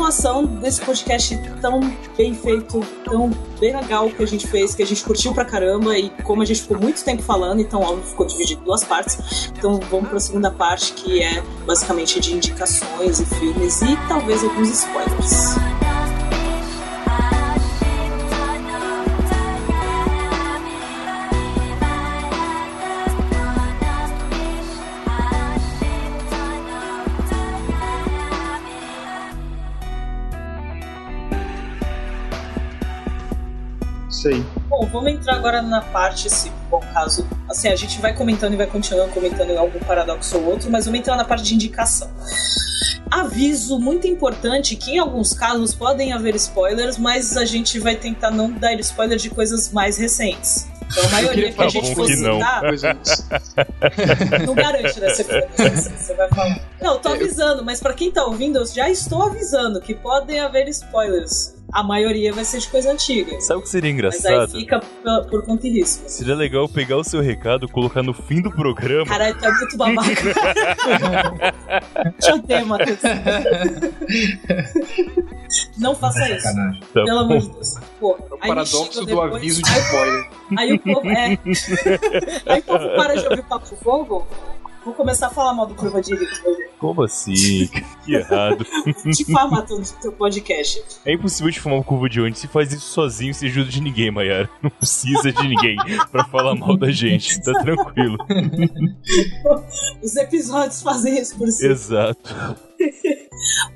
continuação desse podcast tão bem feito, tão bem legal que a gente fez, que a gente curtiu pra caramba e como a gente ficou muito tempo falando, então óbvio ficou dividido em duas partes. Então vamos pra segunda parte que é basicamente de indicações e filmes e talvez alguns spoilers. Vamos entrar agora na parte, se bom caso. Assim, a gente vai comentando e vai continuando comentando algum paradoxo ou outro, mas vamos entrar na parte de indicação. Aviso muito importante que em alguns casos podem haver spoilers, mas a gente vai tentar não dar spoiler de coisas mais recentes. Então a maioria que a gente fosse que não. dar, não garante, né? Você, você vai falar. Não, tô avisando, mas pra quem tá ouvindo, eu já estou avisando que podem haver spoilers. A maioria vai ser de coisa antiga. Sabe o que seria Mas aí engraçado? fica por, por conta e risco. Seria legal pegar o seu recado, colocar no fim do programa. Caralho, tu é muito babaca. Deixa eu ter, Matheus. Não faça isso. Sacanagem. Tá Pelo amor de Deus. Pô, É o aí paradoxo do depois- aviso de spoiler. Aí o povo. É. Aí o povo para de ouvir papo fogo. Vou começar a falar mal do Curva de Rito. Como assim? Que errado. Difamar teu, teu podcast. É impossível de fumar uma curva de ônibus. Se faz isso sozinho, sem ajuda de ninguém, Mayara. Não precisa de ninguém pra falar mal da gente. Tá tranquilo. Os episódios fazem isso por si. Exato.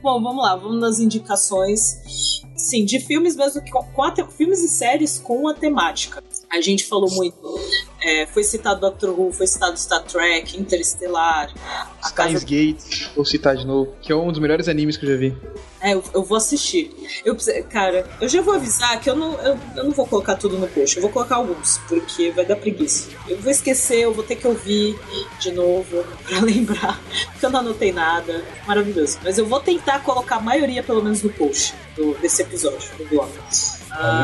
Bom, vamos lá, vamos nas indicações. Sim, de filmes mesmo, que- com a te- filmes e séries com a temática. A gente falou muito. é, foi citado Doctor Who, foi citado Star Trek, Interestelar, a casa. Gate, vou citar de novo, que é um dos melhores animes que eu já vi. É, eu, eu vou assistir. Eu, cara, eu já vou avisar que eu não, eu, eu não vou colocar tudo no post, eu vou colocar alguns, porque vai dar preguiça. Eu vou esquecer, eu vou ter que ouvir de novo pra lembrar, porque eu não anotei nada. Maravilhoso. Mas eu vou tentar colocar a maioria, pelo menos, no post do, desse episódio, do blog.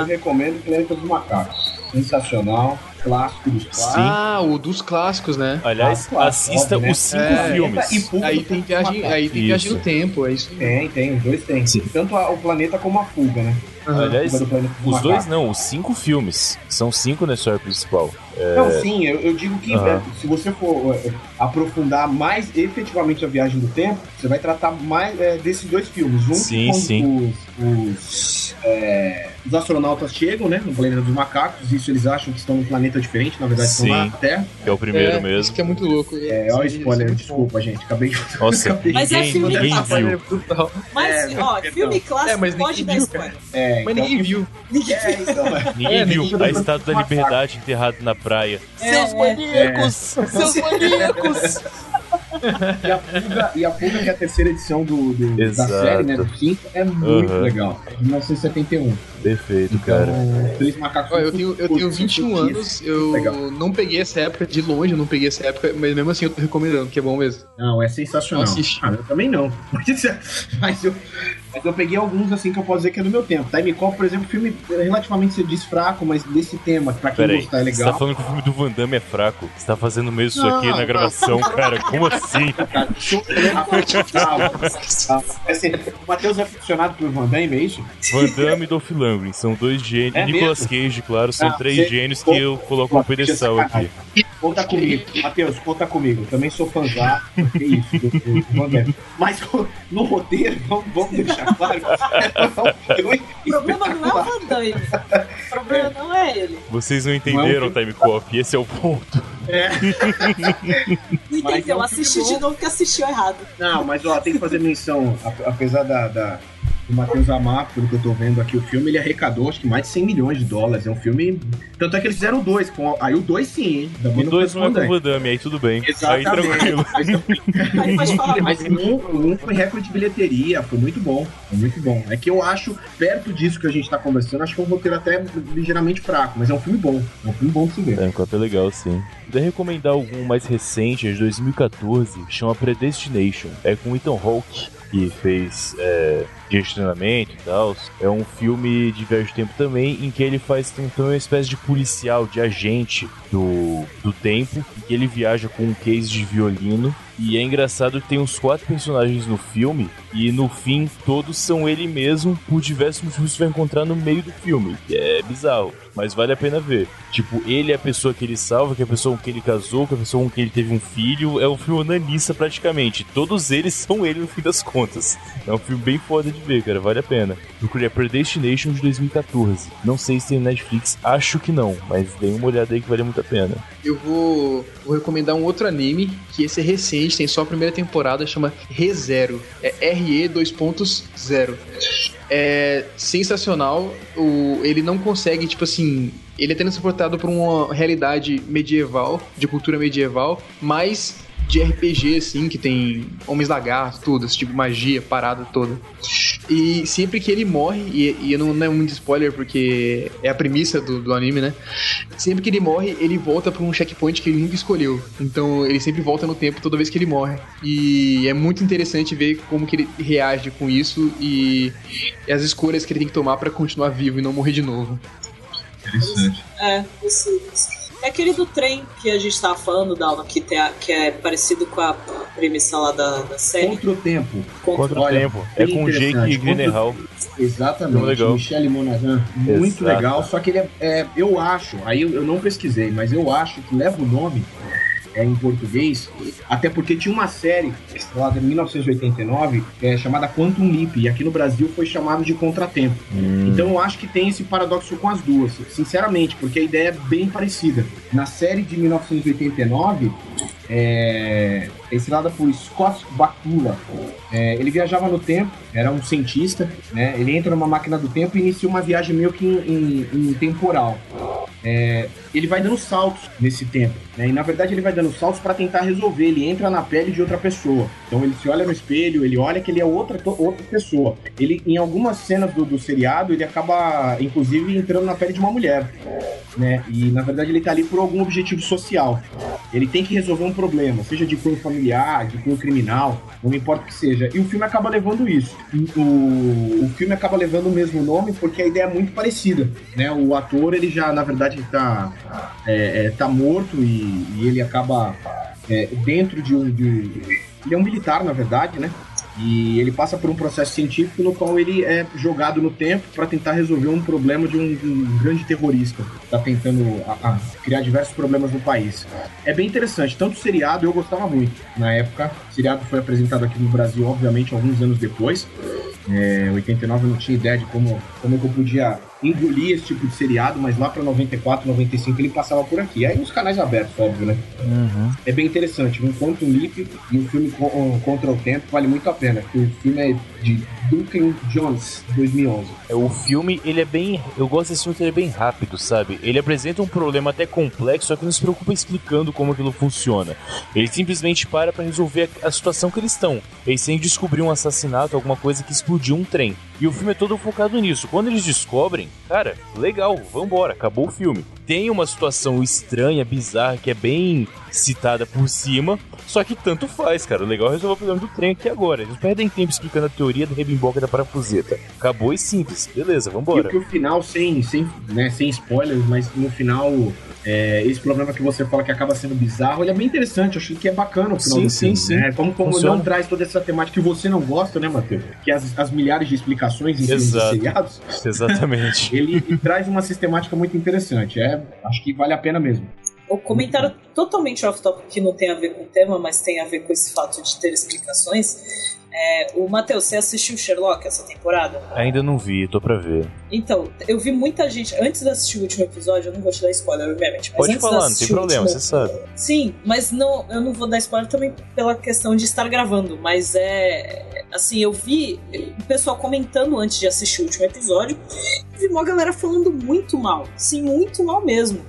Eu recomendo Planeta dos Macacos. Sensacional, clássico dos clássicos. Ah, o dos clássicos, né? Aliás, Claro, assista óbvio, né? os cinco É, filmes. E Aí tem viagem, aí tem viagem no tempo, é isso. Tem, tem, os dois tem. Tanto a- o planeta como a fuga, né? Aham. Aliás, os dois não, os cinco filmes. São cinco na história principal. Não, sim, eu, eu digo que Aham. é, se você for é, aprofundar mais efetivamente a viagem do tempo, você vai tratar mais é, desses dois filmes. Um Sim, quando sim. Os, os, é, os astronautas chegam, né, no planeta dos macacos, isso eles acham que estão num planeta diferente, na verdade Sim. estão na Terra. Que é o primeiro é, mesmo. Isso que é muito louco. É, olha o Sim, spoiler, desculpa, gente, acabei de... Nossa, acabei de- Mas é ninguém, filme. É brutal. Mas, É, ó, filme clássico É, mas pode dar spoiler. É, Mas então- ninguém viu. Ninguém É, então, é. Ninguém É, viu ninguém a estátua da liberdade enterrada na praia. É, Seus é. maníacos! Seus maníacos! E a, fuga, e a Fuga, que é a terceira edição do, do- da série, né, do 5, é muito Aham. legal. É de 1971. Perfeito, Então, cara. Três macacos. Olha, eu tenho, eu tenho 21 anos, eu Legal. não peguei essa época de longe, eu não peguei essa época, mas mesmo assim eu tô recomendando, que é bom mesmo. Não, é sensacional. Não assiste. Ah, eu também não. Mas eu, mas eu peguei alguns assim que eu posso dizer que é do meu tempo. Time Cop, por exemplo, filme relativamente se diz fraco, mas desse tema, pra quem Pera aí, gostar é você tá legal. falando que o filme do Van Damme é fraco? Você tá fazendo mesmo isso Não, aqui na não. gravação, cara? Como assim? Cara, assim, o Matheus é aficionado por Van Damme, é isso? Van Damme e Dolph Lundgren são dois gênios. É Nicolas? Cage, claro, são Ah, três você- gênios que eu coloco no pedestal aqui. Conta comigo, Matheus, conta comigo. Também sou fãzá, que isso, do, do Van Damme. Mas no roteiro, vamos, vamos deixar claro. O problema não é o Van Damme. O problema não é ele. Vocês não entenderam Não. Time Cop, esse é o ponto. Não é entendeu? um Assiste filme de novo que assistiu errado. Não, mas ó, tem que fazer menção, apesar da, da- do Matheus amar, pelo que eu tô vendo aqui, o filme ele arrecadou acho que mais de 100 milhões de dólares. É um filme. Tanto é que eles fizeram dois. Com, aí o dois sim, hein? Também O dois não é com o Damme, aí tudo bem. Aí Exatamente. tranquilo. Aí falar Mas mais. um, um foi recorde de bilheteria, foi muito bom. Foi muito bom. É que eu acho, perto disso que a gente tá conversando, acho que é um roteiro até ligeiramente fraco, mas é um filme bom. É um filme bom de se ver. Time Cop é legal, sim. Vou recomendar algum mais recente, é de 2014, chama Predestination. É com Ethan Hawke, que fez é, de Treinamento e tal. É um filme de viagem de tempo também, em que ele faz então uma espécie de policial, de agente do, do tempo, em que ele viaja com um case de violino E é engraçado que tem uns quatro personagens no filme, e no fim todos são ele mesmo, por diversos motivos que você vai encontrar no meio do filme, que é bizarro mas vale a pena ver. Tipo, ele é a pessoa que ele salva, que é a pessoa com quem ele casou, que é a pessoa com quem ele teve um filho. É um filme onanista praticamente. Todos eles são ele no fim das contas. É um filme bem foda de ver, cara. Vale a pena. Procurei a Predestination de 2014. Não sei se tem Netflix, acho que não, mas dê uma olhada aí que vale muito a pena. Eu vou, vou recomendar um outro anime, que esse é recente, tem só a primeira temporada, chama ReZero. É RE 2.0 é sensacional. O, ele não consegue, tipo assim. Ele é transportado por uma realidade medieval, de cultura medieval, mas de RPG, assim, que tem homens lagartos, tudo, esse tipo magia, parada toda. E sempre que ele morre, e, e não, não é muito spoiler porque é a premissa do, do anime, né? Sempre que ele morre, ele volta para um checkpoint que ele nunca escolheu. Então ele sempre volta no tempo toda vez que ele morre. E é muito interessante ver como que ele reage com isso e, e as escolhas que ele tem que tomar para continuar vivo e não morrer de novo. Interessante. É, isso, isso. É aquele do trem que a gente tava falando, Dalma, que, tem a, que é parecido com a premissa lá da, da série. Contra o tempo. Contra o tempo. É com Jake interessante. Gyllenhaal. Exatamente. Muito legal. Michele Monaghan, muito Exato. legal. Só que ele é, é, eu acho, aí eu, eu não pesquisei, mas eu acho que leva o nome é, em português, até porque tinha uma série lá de 1989 é, chamada Quantum Leap, e aqui no Brasil foi chamado de Contratempo. Então eu acho que tem esse paradoxo com as duas, sinceramente, porque a ideia é bem parecida. Na série de 1989, é, ensinada por Scott Bakula. É, ele viajava no tempo, era um cientista, né? Ele entra numa máquina do tempo e inicia uma viagem meio que em, em- em temporal. É, ele vai dando saltos nesse tempo, né? E na verdade ele vai dando saltos para tentar resolver. Ele entra na pele de outra pessoa. Então ele se olha no espelho, ele olha que ele é outra, outra pessoa. Ele, em algumas cenas do, do seriado, ele acaba, inclusive, entrando na pele de uma mulher, né? E na verdade ele tá ali por algum objetivo social. Ele tem que resolver um problema, seja de cunho familiar, de cunho criminal, não importa o que seja. E o filme acaba levando isso. O, o filme acaba levando o mesmo nome porque a ideia é muito parecida, né? O ator, ele já, na verdade, tá, é, é, tá morto e, e ele acaba é, dentro de um... De, ele é um militar, na verdade, né? E ele passa por um processo científico no qual ele é jogado no tempo para tentar resolver um problema de um, de um grande terrorista. Está tentando a- a criar diversos problemas no país. É bem interessante. Tanto o seriado eu gostava muito. Na época, o seriado foi apresentado aqui no Brasil, obviamente, alguns anos depois. É, 89 eu não tinha ideia de como, como eu podia engolir esse tipo de seriado, mas lá para 94, 95 ele passava por aqui. Aí nos canais abertos, óbvio, né? Uhum. É bem interessante. Um Quantum Leap e um filme co- um Contra o Tempo vale muito a pena. porque O filme é de Duncan Jones, 2011. É, O filme, ele é bem. Eu gosto desse filme que ele é bem rápido, sabe? Ele apresenta um problema até complexo, só que não se preocupa explicando como aquilo funciona. Ele simplesmente para pra resolver a, situação que eles estão. Eles têm que descobrir um assassinato, alguma coisa que explodiu um trem. E o filme é todo focado nisso. Quando eles descobrem, cara, legal, vambora, acabou o filme. Tem uma situação estranha, bizarra, que é bem citada por cima, só que tanto faz, cara. O legal é resolver o problema do trem aqui agora. Eles perdem tempo explicando a teoria da rebimboca da parafuseta. Acabou e simples. Beleza, E vambora. que o final, sem, sem, né, sem spoilers, mas no final, é, esse problema que você fala que acaba sendo bizarro, ele é bem interessante. Eu acho que é bacana o final Sim, do sim, filme. sim. Né? Como, como Funciona. não traz toda essa temática que você não gosta, né, Matheus? Que as, as milhares de explicações em e Exato. seriados, Exatamente. ele, ele traz uma sistemática muito interessante. É, acho que vale a pena mesmo. O comentário totalmente off-topic que não tem a ver com o tema, mas tem a ver com esse fato de ter explicações. É, o Matheus, você assistiu Sherlock essa temporada? Ainda não vi, tô pra ver. Então, eu vi muita gente. Antes de assistir o último episódio, eu não vou te dar spoiler, obviamente. Mas Pode antes falar, não tem problema, último- você sabe. Sim, mas não, eu não vou dar spoiler também pela questão de estar gravando, mas é. Assim, eu vi o pessoal comentando antes de assistir o último episódio, vi uma galera falando muito mal, sim, muito mal mesmo.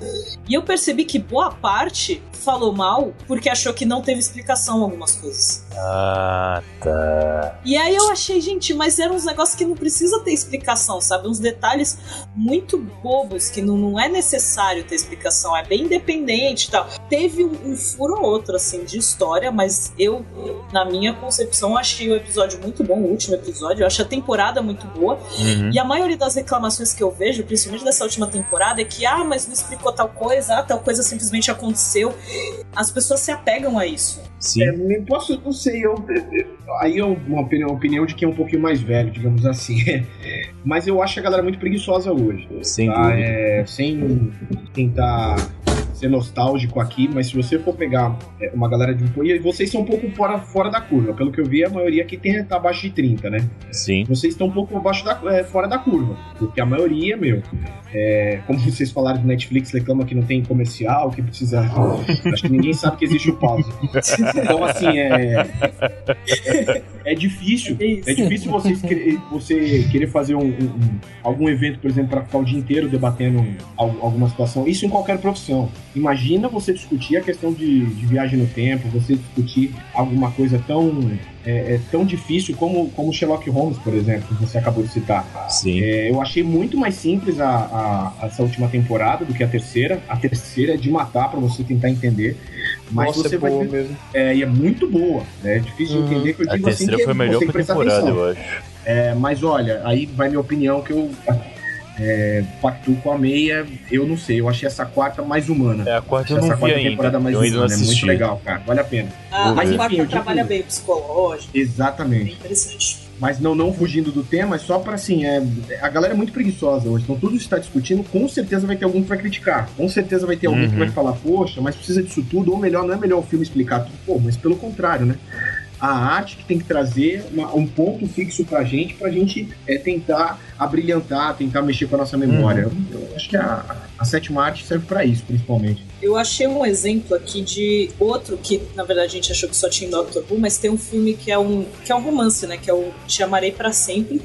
E eu percebi que boa parte falou mal porque achou que não teve explicação algumas coisas. Ah, tá. E aí eu achei, gente, mas eram uns negócios que não precisa ter explicação, sabe? Uns detalhes muito bobos que não, não é necessário ter explicação, é bem independente e tal. Teve um, um furo ou outro, assim, de história, mas eu, na minha concepção, achei o episódio muito bom, o último episódio. Eu acho a temporada muito boa. Uhum. E a maioria das reclamações que eu vejo, principalmente dessa última temporada, é que, ah, mas não explicou tal coisa, ah, tal coisa simplesmente aconteceu. As pessoas se apegam a isso. Sim. É, nem posso, não sei, eu, aí é uma opinião, uma opinião de quem é um pouquinho mais velho, digamos assim. Mas eu acho a galera muito preguiçosa hoje. Sem tá? dúvida. É, sem tentar ser nostálgico aqui, mas se você for pegar é, uma galera de um e vocês são um pouco fora, fora da curva. Pelo que eu vi, a maioria aqui tem, tá abaixo de 30, né? Sim. Vocês estão um pouco abaixo da, é, fora da curva. Porque a maioria, meu, é, como vocês falaram do Netflix, reclama que não tem comercial, que precisa. Acho que ninguém sabe que existe o pause. Então, assim, é. É difícil. Isso. É difícil vocês você querer fazer um, um- um- algum evento, por exemplo, para ficar o dia inteiro debatendo al- alguma situação. Isso em qualquer profissão. Imagina você discutir a questão de, de viagem no tempo, você discutir alguma coisa tão, é, é, tão difícil como, como Sherlock Holmes, por exemplo, que você acabou de citar. Sim. É, eu achei muito mais simples a, a- essa última temporada do que a terceira. A terceira é de matar para você tentar entender. Mas Nossa, você é vai boa ver- mesmo. é, e é muito boa. né? É difícil de Uhum. entender que eu A digo assim terceira que foi a melhor você tem que prestar temporada, atenção. eu acho. É, mas olha, aí vai minha opinião que eu é, com a meia. Eu não sei, eu achei essa quarta mais humana. É, a quarta eu não essa vi quarta ainda. temporada mais Eu humana. É muito legal, cara. Vale a pena. A, Mas, a enfim, quarta digo- trabalha bem psicológico, Exatamente. bem interessante. Mas não, não fugindo do tema, é só pra assim, é, a galera é muito preguiçosa hoje. Então tudo está discutindo, com certeza vai ter alguém que vai criticar. Com certeza vai ter alguém que Uhum. vai falar, poxa, mas precisa disso tudo, ou melhor, não é melhor o filme explicar tudo. Pô, mas pelo contrário, né? A arte que tem que trazer uma- um ponto fixo pra gente, pra gente é, tentar abrilhantar, tentar mexer com a nossa memória. Eu acho que a, a sétima arte serve pra isso, principalmente. Eu achei um exemplo aqui de outro que, na verdade, a gente achou que só tinha em Doctor Who, mas tem um filme que é um, que é um romance, né? Que é o Te Amarei Pra Sempre,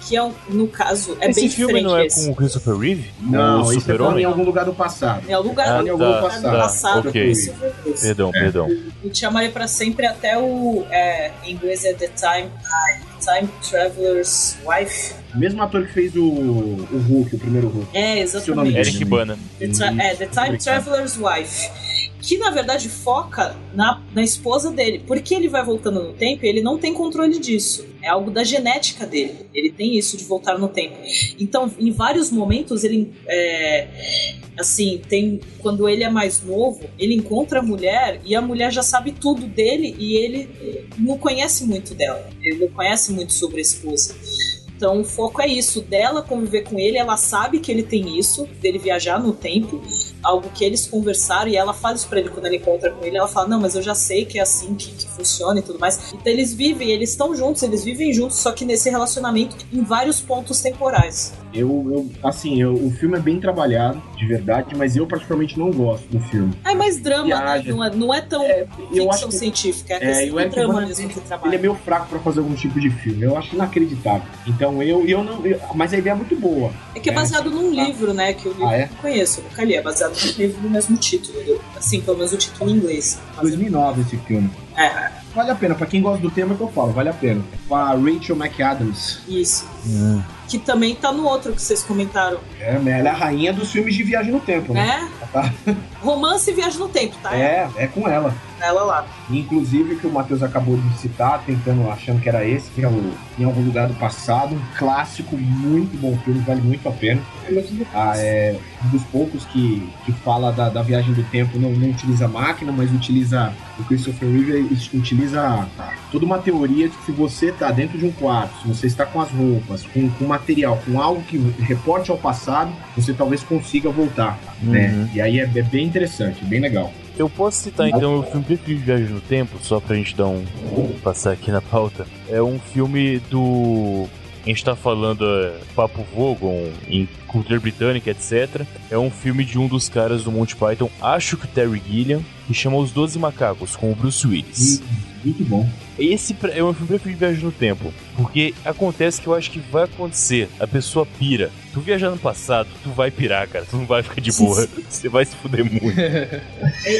que é, um, no caso, é Esse bem filme diferente não é esse. com o Christopher Reeve? Não, o isso é em algum lugar do passado. É o lugar Ah, do em algum tá, passado. tá, passado ok. com Silver Bruce. Perdão, perdão. O Te Amarei Pra Sempre até o... É, em inglês é The Time, Time Traveler's Wife. Mesmo ator que fez o, o Hulk, o primeiro Hulk. É, Seu nome exatamente. Eric Bana. The, é, The Time. Traveler's Wife. Que na verdade foca na, na esposa dele. Porque ele vai voltando no tempo e ele não tem controle disso. É algo da genética dele. Ele tem isso de voltar no tempo. Então, em vários momentos, ele. é, assim, tem. Quando ele é mais novo, ele encontra a mulher e a mulher já sabe tudo dele e ele não conhece muito dela. Ele não conhece muito sobre a esposa. Então o foco é isso, dela conviver com ele, ela sabe que ele tem isso, dele viajar no tempo, algo que eles conversaram e ela fala isso pra ele quando ela encontra com ele, ela fala, não, mas eu já sei que é assim que, que funciona e tudo mais. Então eles vivem, eles estão juntos, eles vivem juntos, só que nesse relacionamento em vários pontos temporais. Eu, eu assim, eu- o filme é bem trabalhado, de verdade, mas eu particularmente não gosto do filme. É mais drama, né? Não, é, não é tão É, eu ficção acho que científica, é, É, e o do Eric drama mesmo que ele trabalha. é meio fraco pra fazer algum tipo de filme. Eu acho inacreditável. Então eu, eu não. eu- mas a ideia é muito boa. É que é baseado num livro, né? Que livro Ah, é? eu conheço, eu nunca li. É baseado num livro do mesmo título. Assim, pelo menos o título em inglês. Mas- 2009 esse filme. É, Vale a pena, pra quem gosta do tema que eu falo, vale a pena. Com a Rachel McAdams. isso. Hum. Que também tá no outro que vocês comentaram, É, ela é a rainha dos filmes de viagem no tempo, né? né? Tá. Romance e Viagem no Tempo, tá? É, é com ela. Ela lá. Inclusive que o Matheus acabou de citar, tentando, achando que era esse, que é o Em Algum Lugar do Passado. Um clássico, muito bom filme, vale muito a pena. Ah, é um dos poucos que, que fala da, da viagem do tempo, não, não utiliza máquina, mas utiliza o Christopher Reeve e utiliza toda uma teoria de que se você está dentro de um quarto, se você está com as roupas, com, com material, com algo que reporte ao passado, você talvez consiga voltar, né? Uhum. E aí é, é bem interessante, bem legal. Eu posso citar então o filme preferido de Viagem no Tempo, só pra gente dar um. passar aqui na pauta. É um filme do. A gente tá falando é, Papo Vogon em cultura britânica, etc. É um filme de um dos caras do Monty Python, acho que o Terry Gilliam, que chama Os Doze Macacos, com o Bruce Willis. Muito bom. Esse é o meu filme preferido de Viagem no Tempo. Porque acontece que eu acho que vai acontecer. A pessoa pira. Tu viajar no passado, tu vai pirar, cara. Tu não vai ficar de boa. Você vai se fuder muito.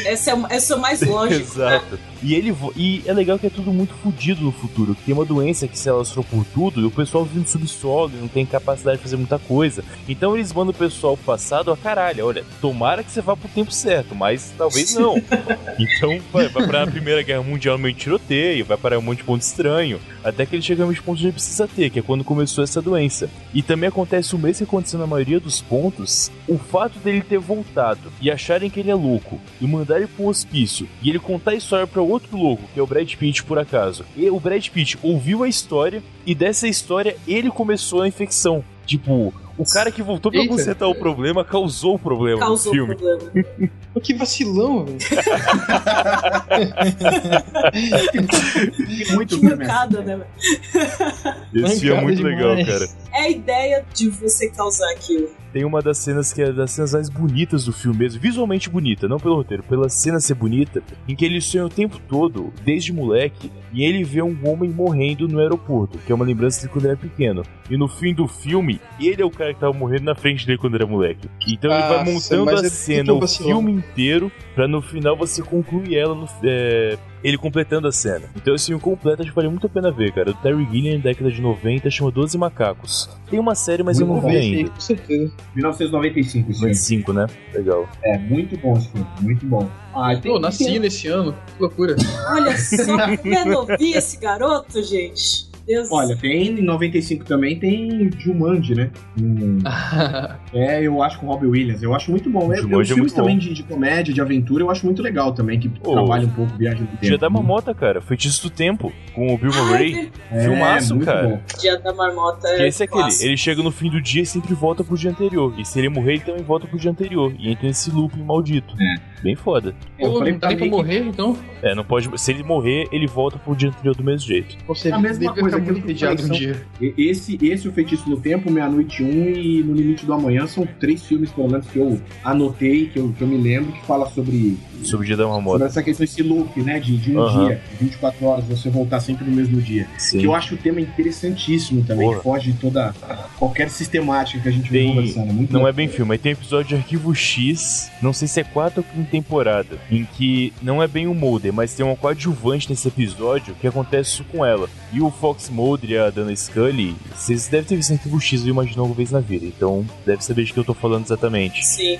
Essa é, o- essa é o mais lógico, né? Exato. E ele e é legal que é tudo muito fodido no futuro. que Tem uma doença que se alastrou por tudo e o pessoal vive no subsolo e não tem capacidade de fazer muita coisa. Então Então eles mandam o pessoal pro passado, a caralho, olha, tomara que você vá pro tempo certo, mas talvez não. então vai, vai pra Primeira Guerra Mundial meio tiroteio, vai para um monte de ponto estranho, até que ele chega nos pontos onde precisa ter, que é quando começou essa doença. E também acontece o mesmo que aconteceu na maioria dos pontos, o fato dele ter voltado e acharem que ele é louco, e mandar ele pro hospício, e ele contar a história para outro louco, que é o Brad Pitt por acaso. E o Brad Pitt ouviu a história, e dessa história ele começou a infecção. Tipo, o cara que voltou pra Eita. consertar o problema causou o problema Causou no filme. problema. Que vacilão, velho. Muito Que mancada, né? velho? Esse filme é muito legal, demais. cara. É a ideia de você causar aquilo. Tem uma das cenas que é das cenas mais bonitas do filme mesmo, visualmente bonita, não pelo roteiro, pela cena ser bonita, em que ele sonha o tempo todo, desde moleque, e ele vê um homem morrendo no aeroporto, que é uma lembrança de quando ele era pequeno. E no fim do filme, ele é o cara que tava morrendo na frente dele quando era moleque. Então ele vai montando a cena o filme inteiro, pra no final você concluir ela no, é, ele completando a cena. Então esse filme completo acho que vale muito a pena ver, cara. O Terry Gilliam, década de 90, chama 12 Macacos. Tem uma série, mas eu Muito não bom, vi Sim, ainda. com certeza. 1995, esse filme. 25, né? Legal. É, muito bom esse filme, muito bom. Ah, tem, Pô, nasci tem- nesse ano. Que loucura. Olha só como é novinho esse garoto, gente. Deus Olha, tem em 95 também, tem Jumanji, né? Hum, é, eu acho com o Robbie Williams. Eu acho muito bom. É, Jumanji os é filmes muito também de, de comédia, de aventura, eu acho muito legal também, que Ô, trabalha um pouco viagem no tempo. Dia da Mamota, cara. Feitiço do Tempo. Com o Bill Murray. É, filmaço, muito cara. bom. Dia da marmota Que é esse é aquele. Ele chega no fim do dia e sempre volta pro dia anterior. E se ele morrer, ele também volta pro dia anterior. E entra nesse looping maldito. Bem foda. É, eu Pô, falei não dá pra morrer, então? É, não pode. Se ele morrer, ele volta pro dia anterior do mesmo jeito. Você A mesma coisa, aquilo que um dia. Esse, esse O Feitiço no Tempo, Meia-Noite 1 e No Limite do Amanhã são três filmes, pelo menos, que eu anotei, que eu, que eu me lembro, que fala sobre, Sobre o dia da sobre Mamota. essa questão, esse loop, né? De, de um Aham. dia, 24 horas, você voltar sempre no mesmo dia. Que Sim. eu acho o tema interessantíssimo também, Porra. que foge de toda qualquer sistemática que a gente vem Tem- conversando. É muito Não bom. é bem filme, mas tem um episódio de Arquivo X, não sei se é quarta ou quinta temporada, em que não é bem o Mulder, mas tem uma coadjuvante nesse episódio que acontece isso com ela. E o Fox Mulder e a Dana Scully, vocês devem ter visto Arquivo X, eu imagino alguma vez na vida, então deve saber de que eu tô falando exatamente. Sim.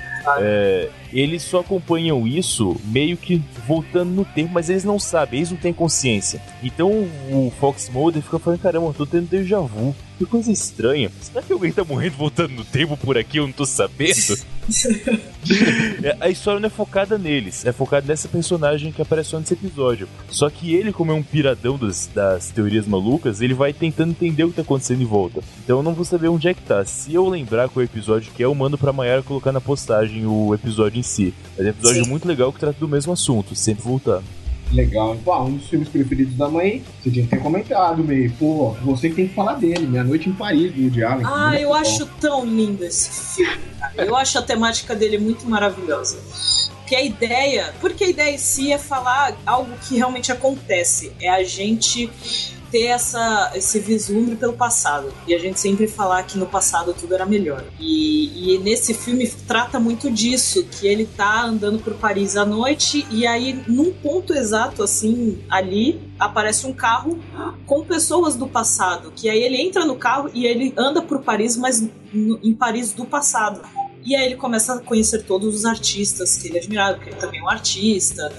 Eles só acompanham isso meio que voltando no tempo, mas eles não sabem, eles não têm consciência. Então o Fox Mulder fica falando, caramba, eu tô tendo déjà vu. Que coisa estranha. Será que alguém tá morrendo voltando no tempo por aqui? Eu não tô sabendo. A história não é focada neles, é focada nessa personagem que aparece só nesse episódio. Só que ele, como é um piradão das, das teorias malucas, ele vai tentando entender o que tá acontecendo em volta. Então eu não vou saber onde é que tá. Se eu lembrar qual é o episódio que é, eu mando pra Mayara colocar na postagem o episódio em si. Mas é um episódio Sim. muito legal que trata do mesmo assunto, sempre voltar. Legal. Pô, um dos filmes preferidos da mãe, você tinha que ter comentado, meio. Pô, você que tem que falar dele, Meia Noite em Paris, do Woody Allen. Ah, Muito eu bom. acho tão lindo esse filme. Eu acho a temática dele muito maravilhosa. Que a ideia, porque a ideia em si é falar algo que realmente acontece, é a gente ter essa, esse vislumbre pelo passado. E a gente sempre falar que no passado tudo era melhor. E, e nesse filme trata muito disso, que ele tá andando por Paris à noite e aí num ponto exato assim, ali aparece um carro com pessoas do passado, que aí ele entra no carro e ele anda por Paris, mas em Paris do passado. E aí ele começa a conhecer todos os artistas que ele admirava, porque ele também é um artista.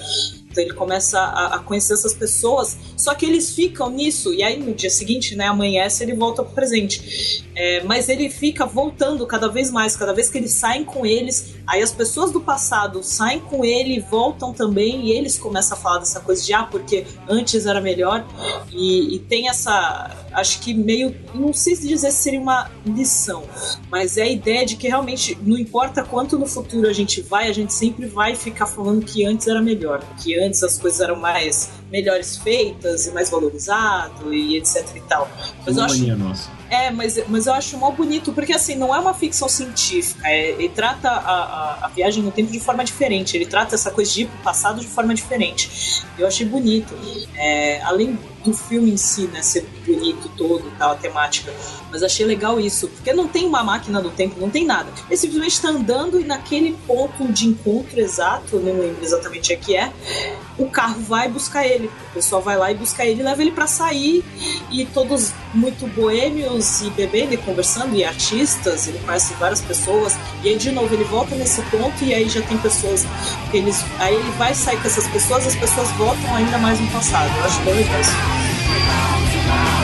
Então ele começa a, a conhecer essas pessoas, só que eles ficam nisso, e aí no dia seguinte, né, amanhece, ele volta pro presente. É, mas ele fica voltando cada vez mais, cada vez que eles saem com eles, aí as pessoas do passado saem com ele, voltam também, e eles começam a falar dessa coisa de ah, porque antes era melhor, e, e tem essa. Acho que meio. Não sei se dizer se seria uma lição, mas é a ideia de que realmente não importa quanto no futuro a gente vai, a gente sempre vai ficar falando que antes era melhor, que antes as coisas eram mais melhores feitas e mais valorizado e etc e tal. Mas eu acho nossa. é, mas, mas eu acho mó bonito, porque assim, não é uma ficção científica, é- ele trata a, a, a viagem no tempo de forma diferente, ele trata essa coisa de ir pro passado de forma diferente. Eu achei bonito. É, além do filme em si, né, ser bonito todo e tal, a temática, mas achei legal isso, porque não tem uma máquina do tempo, não tem nada. Ele simplesmente está andando e naquele ponto de encontro exato, não lembro exatamente o que é, o carro vai buscar ele. O pessoal vai lá e busca ele, leva ele para sair e todos muito boêmios e bebendo e conversando e artistas, ele conhece várias pessoas. E aí de novo ele volta nesse ponto e aí já tem pessoas eles aí ele vai sair com essas pessoas, as pessoas voltam ainda mais no passado. Eu acho bem legal isso.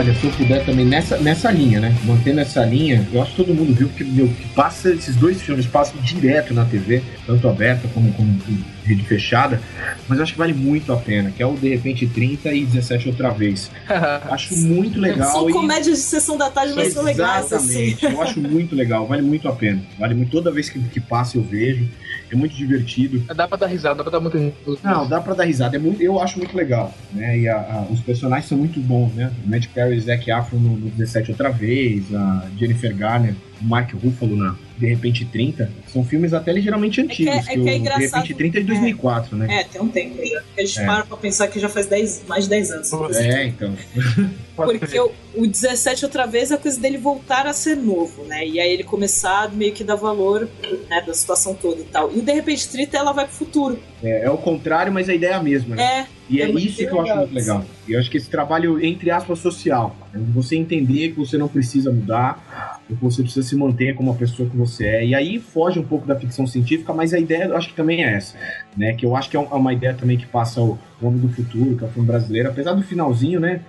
Olha, se eu puder também nessa, nessa linha, né? Mantendo essa linha, eu acho que todo mundo viu que, meu, que passa, esses dois filmes passam direto na TV, tanto aberta como, como rede fechada, mas eu acho que vale muito a pena, que é o De Repente 30 e 17 outra vez. acho muito legal. São comédias de sessão da tarde, mas são legais assim. Eu acho muito legal, vale muito a pena. Vale muito, toda vez que, que passa eu vejo. É muito divertido. Dá pra dar risada, dá pra dar muito risada. Não, dá pra dar risada. É muito, eu acho muito legal. Né? E a, a, os personagens são muito bons, né? O Matt Perry e Zac Afro no, no 17 outra vez, a Jennifer Garner, o Mark Ruffalo na De Repente 30. São filmes até ligeiramente antigos. É que é, é, que é engraçado. De Repente 30 é de 2004, né? É, tem um tempo já. A gente é. para pra pensar que já faz 10, mais de 10 anos. É, então. Porque o, o 17 outra vez é a coisa dele voltar a ser novo, né? E aí ele começar meio que dar valor né, da situação toda e tal. E de repente 30 ela vai pro futuro. É, é o contrário, mas a ideia é a mesma, né? É. E é, é isso que eu acho muito legal. E eu acho que esse trabalho, entre aspas, social, né? você entender que você não precisa mudar, que você precisa se manter como a pessoa que você é. E aí foge um pouco da ficção científica, mas a ideia eu acho que também é essa, né? Que eu acho que é uma ideia também que passa o Homem do Futuro, que é o filme brasileiro, apesar do finalzinho, né?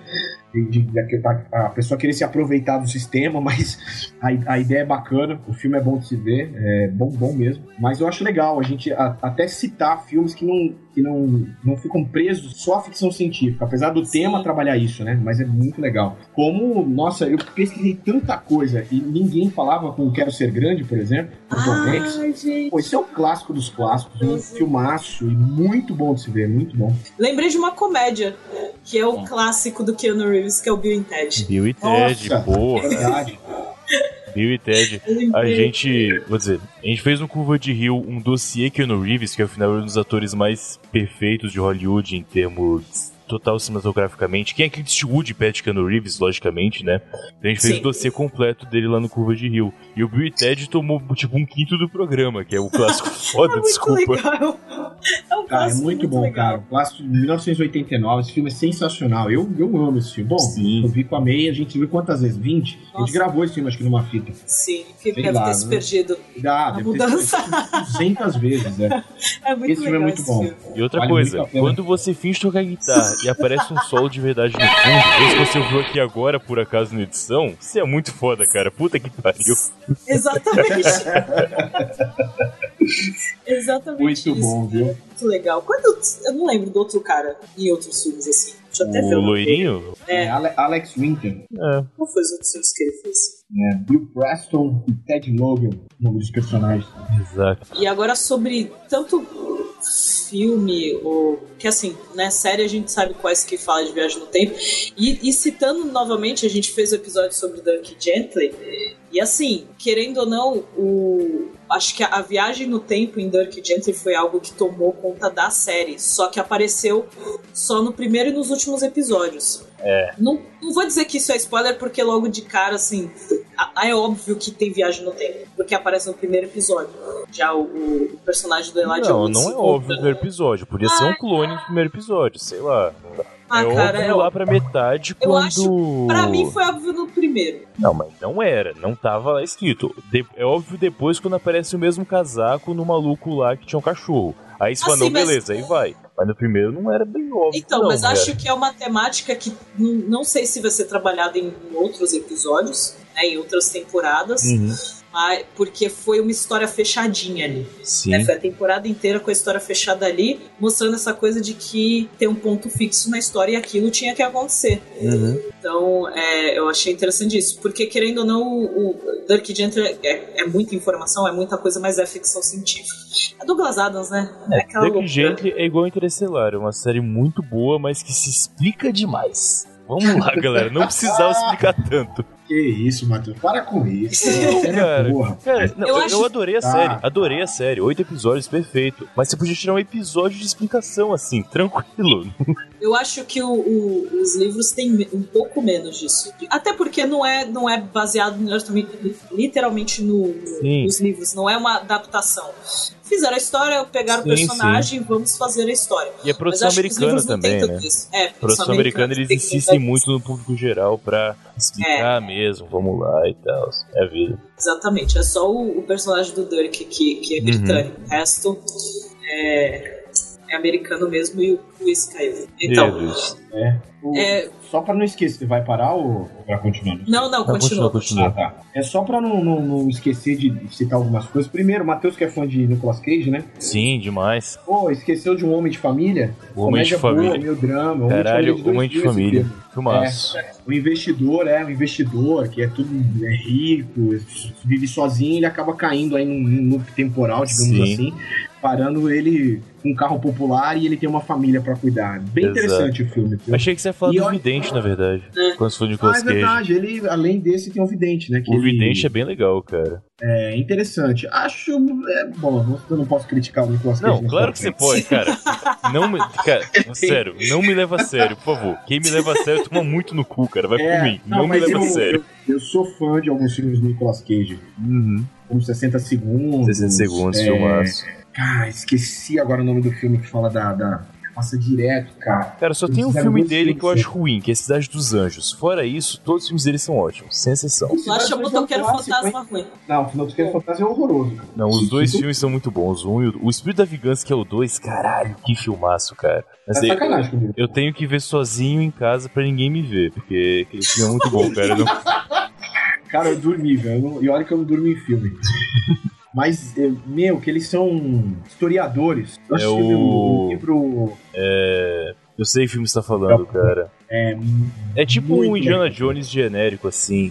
De, de, a pessoa querer se aproveitar do sistema, mas a, a, ideia é bacana, o filme é bom de se ver, é bom, bom mesmo. Mas eu acho legal a gente a, até citar filmes que não, que não, não ficam presos só à ficção científica, apesar do Sim. tema trabalhar isso, né? Mas é muito legal. Como, nossa, eu pesquisei tanta coisa e ninguém falava com Quero Ser Grande, por exemplo, com Tom Hanks. Pô, esse é o clássico dos clássicos, um filmaço e muito bom de se ver, muito bom. Lembrei de uma comédia, que é o clássico do Keanu Reeves, que é o Bill e Ted. Bill e Ted, Nossa, boa. É verdade. Bill e Ted, a gente, vou dizer, a gente fez no Curva de Rio um dossiê Keanu Reeves, que afinal é um dos atores mais perfeitos de Hollywood em termos total cinematograficamente. Quem é Clint Eastwood pede Keanu Reeves, logicamente, né? Então a gente fez Sim. o dossiê completo dele lá no Curva de Rio. E o Bill e Ted tomou, tipo, um quinto do programa, que é o clássico foda, é desculpa. Legal. É um cara, é muito, muito bom, legal. cara. O clássico de 1989, esse filme é sensacional. Eu, eu amo esse filme. Bom, Sim. eu vi com a May, a gente viu quantas vezes? 20? Nossa. A gente gravou esse filme, acho que numa fita. Sim, que deve lá, ter se né? perdido. Dá, deve mudança. ter 200 vezes, né? É muito esse filme é muito bom. E outra vale coisa, quando você finge tocar guitarra e aparece um solo de verdade no fundo, esse você ouviu aqui agora, por acaso, na edição, você é muito foda, cara. Puta que pariu. Exatamente. Exatamente. Muito isso. bom, viu? Muito legal. Quando, eu não lembro do outro cara em outros filmes assim. Deixa eu até ver. O loirinho? É. Alex Winter. É. Qual foi os outros filmes que ele fez? É, Bill Preston e Ted Logan, o nome dos personagens. Exato. E agora sobre tanto filme ou que assim, né, série a gente sabe quais que fala de viagem no tempo. E, e citando novamente, a gente fez o um episódio sobre Dirk Gently. E assim, querendo ou não, o acho que a, a viagem no tempo em Dirk Gently foi algo que tomou conta da série, só que apareceu só no primeiro e nos últimos episódios. É. Não, não vou dizer que isso é spoiler, porque logo de cara, assim, é óbvio que tem viagem no tempo, porque aparece no primeiro episódio. Já o, o personagem do Elijah Não, não é óbvio no primeiro episódio. Podia ah, ser um clone no primeiro episódio, sei lá. Ah, é cara, óbvio é lá pra metade quando. Eu acho, pra mim foi óbvio no primeiro. Não, mas não era, não tava lá escrito. De... é óbvio depois quando aparece o mesmo casaco no maluco lá que tinha um cachorro. Aí você assim, fala, não, beleza, mas... aí vai. Mas no primeiro não era bem óbvio. Então, não, mas acho que é uma temática que não sei se vai ser trabalhada em outros episódios, né, em outras temporadas. Uhum porque foi uma história fechadinha ali. Sim. Né? Foi a temporada inteira com a história fechada ali, mostrando essa coisa de que tem um ponto fixo na história e aquilo tinha que acontecer. Uhum. Então, é, eu achei interessante isso, porque querendo ou não, o, o Dirk Gently é, é, muita informação, é muita coisa, mas é ficção científica. É Douglas Adams, né? É, é Dirk Gently é igual Interestelar, é uma série muito boa, mas que se explica demais. Vamos lá, galera, não precisava explicar tanto Que isso, Matheus. Para com isso. Sério, cara. porra. Cara, não, Eu eu, acho- eu adorei a Tá. série, adorei a série. Oito episódios, perfeito. Mas você podia tirar um episódio de explicação, assim, tranquilo. Eu acho que o- o- os livros têm um pouco menos disso. Até porque não é, não é baseado literalmente- literalmente no, Sim. nos livros, não é uma adaptação. Fizeram a história, pegaram o Sim, personagem, vamos fazer a história. E a Mas produção acho que os americana também, né? isso. É, A produção americana, eles tem insistem muito no público geral pra explicar mesmo, vamos lá e tal. É a vida. Exatamente, é só o, o personagem do Dirk que, que é Uhum. britânico. O resto é, é americano mesmo e o Luiz caiu. Então, Eles. É. O- é, Só pra não esquecer, vai parar ou pra continuar? não, não, Não, continua. continua, Ah, tá. É só pra não, não, não esquecer de citar algumas coisas. Primeiro, o Matheus, que é fã de Nicolas Cage, né? Sim, demais. Pô, esqueceu de Um Homem de Família? O Homem de Comédia boa, Família. meio drama. Um Caralho, Homem de Homem de Família. Filmaço. O investidor, é, o investidor, que é tudo é rico, vive sozinho, ele acaba caindo aí num, num loop temporal, digamos Sim. assim, parando ele com um carro popular e ele tem uma família pra cuidar. Bem Exato. interessante o filme. viu? Achei que você ia falar E do olha- Vidente, na verdade. É. Quando você for de Ah, Nicolas é Cage. verdade, ele, além desse, tem o Vidente, né? Que O ele- Vidente é bem legal, cara. É interessante. Acho. É, bom, eu não posso criticar o Nicolas Cage. Não, nesse claro que você pode, cara. Não me. Cara, sério, não me leva a sério, por favor. Quem me leva a sério toma muito no cu, cara. Vai É, por mim. Não, me mas leva a eu, sério. Eu, eu sou fã de alguns filmes do Nicolas Cage. Uhum. Como 60 segundos. 60 segundos, é, filmaço. Cara, esqueci agora o nome do filme que fala da. da passa direto, cara. Cara, só Eles tem um filme dele que eu acho ruim, que é Cidade dos Anjos. Fora isso, todos os filmes dele são ótimos, sem exceção. Tu acha Motoqueiro Fantasma ruim? Não, o Final do Quero Fantasma é horroroso. Não, os dois filmes são muito bons. Um e o, o Espírito da Vingança, que é o 2, caralho, que filmaço, cara. Mas É eu, sacanagem comigo. eu tenho que ver sozinho em casa pra ninguém me ver, porque aquele filme é muito bom, cara. Não- Cara, eu dormi, velho. E olha que eu não durmo em filme. Mas, eh, meu, que eles são historiadores. Eu É acho que o- livro É, eu sei que filme você tá falando, cara. é É tipo um Indiana legal. Jones genérico, assim.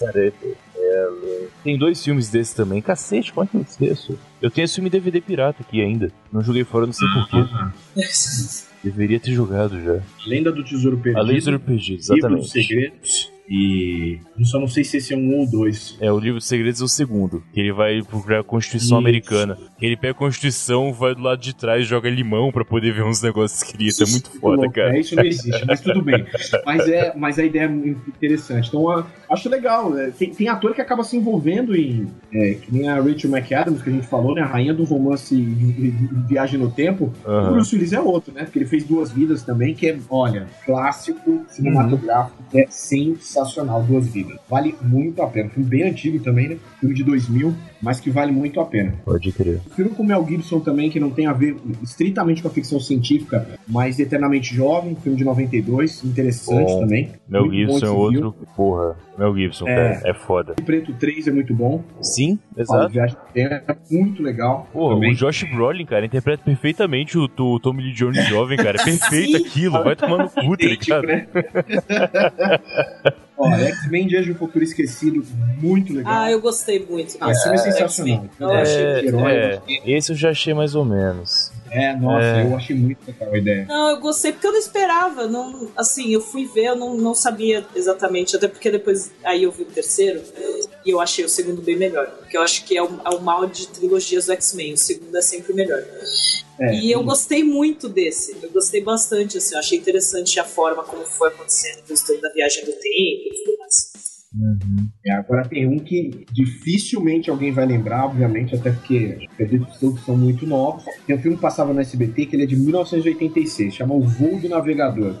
Cara, é- é- tem dois filmes desses também. Cacete, como é que eu esqueço? Eu tenho esse filme DVD pirata aqui ainda. Não joguei fora, não sei porquê. Deveria ter jogado já. Lenda do Tesouro Perdido. A Lei do Perdido, Livro dos exatamente. Segredos. E eu só não sei se esse é um ou dois. É, o livro dos segredos é o segundo. Que ele vai procurar a Constituição Isso. Americana. Que ele pega a Constituição, vai do lado de trás, joga limão pra poder ver uns negócios escritos. É muito foda, louco, cara. É, isso não existe, mas tudo bem. Mas, é, mas a ideia é interessante. Então, eu acho legal. é, Tem, tem ator que acaba se envolvendo em. é, que nem a Rachel McAdams, que a gente falou, né? A rainha do romance de- de- de Viagem no Tempo. O Aham. Bruce Willis é outro, né? Porque ele fez Duas Vidas também, que é, olha, clássico cinematográfico, que é sensacional. Duas Vidas. Vale muito a pena. Filme bem antigo também, né? Filme de 2000, mas que vale muito a pena. Pode crer. Filme com Mel Gibson também, que não tem a ver estritamente com a ficção científica, mas eternamente jovem, filme de 92, interessante Bom. também. Mel Muito Gibson é outro. Porra, Mel Gibson, É. cara. É foda. filme. Preto 3 é muito bom. Sim, exato. Viagem é muito legal. Pô, também. o Josh Brolin, cara, interpreta perfeitamente o, o Tommy Lee Jones jovem, cara. É perfeito aquilo. Vai tá Idêntico, ligado? né? Ó, X-Men Dias de um Futuro Esquecido, muito legal. Ah, eu gostei muito. Ah, esse filme é desse sensacional. Eu achei É, de herói, é, esse eu já achei mais ou menos. É, nossa, É. eu achei muito legal a ideia. Não, eu gostei porque eu não esperava. Não, assim, eu fui ver, eu não, não sabia exatamente. Até porque depois aí eu vi o terceiro e eu achei o segundo bem melhor. Porque eu acho que é o, é o mal de trilogias do X-Men. O segundo é sempre o melhor. É, e eu gostei muito desse. Eu gostei bastante, assim. Eu achei interessante a forma como foi acontecendo a história da viagem do tempo e tudo mais. É, agora tem um que dificilmente alguém vai lembrar, obviamente, até porque acredito que todos são muito novos. Tem um filme que passava no SBT que ele é de 1986, chama O Voo do Navegador.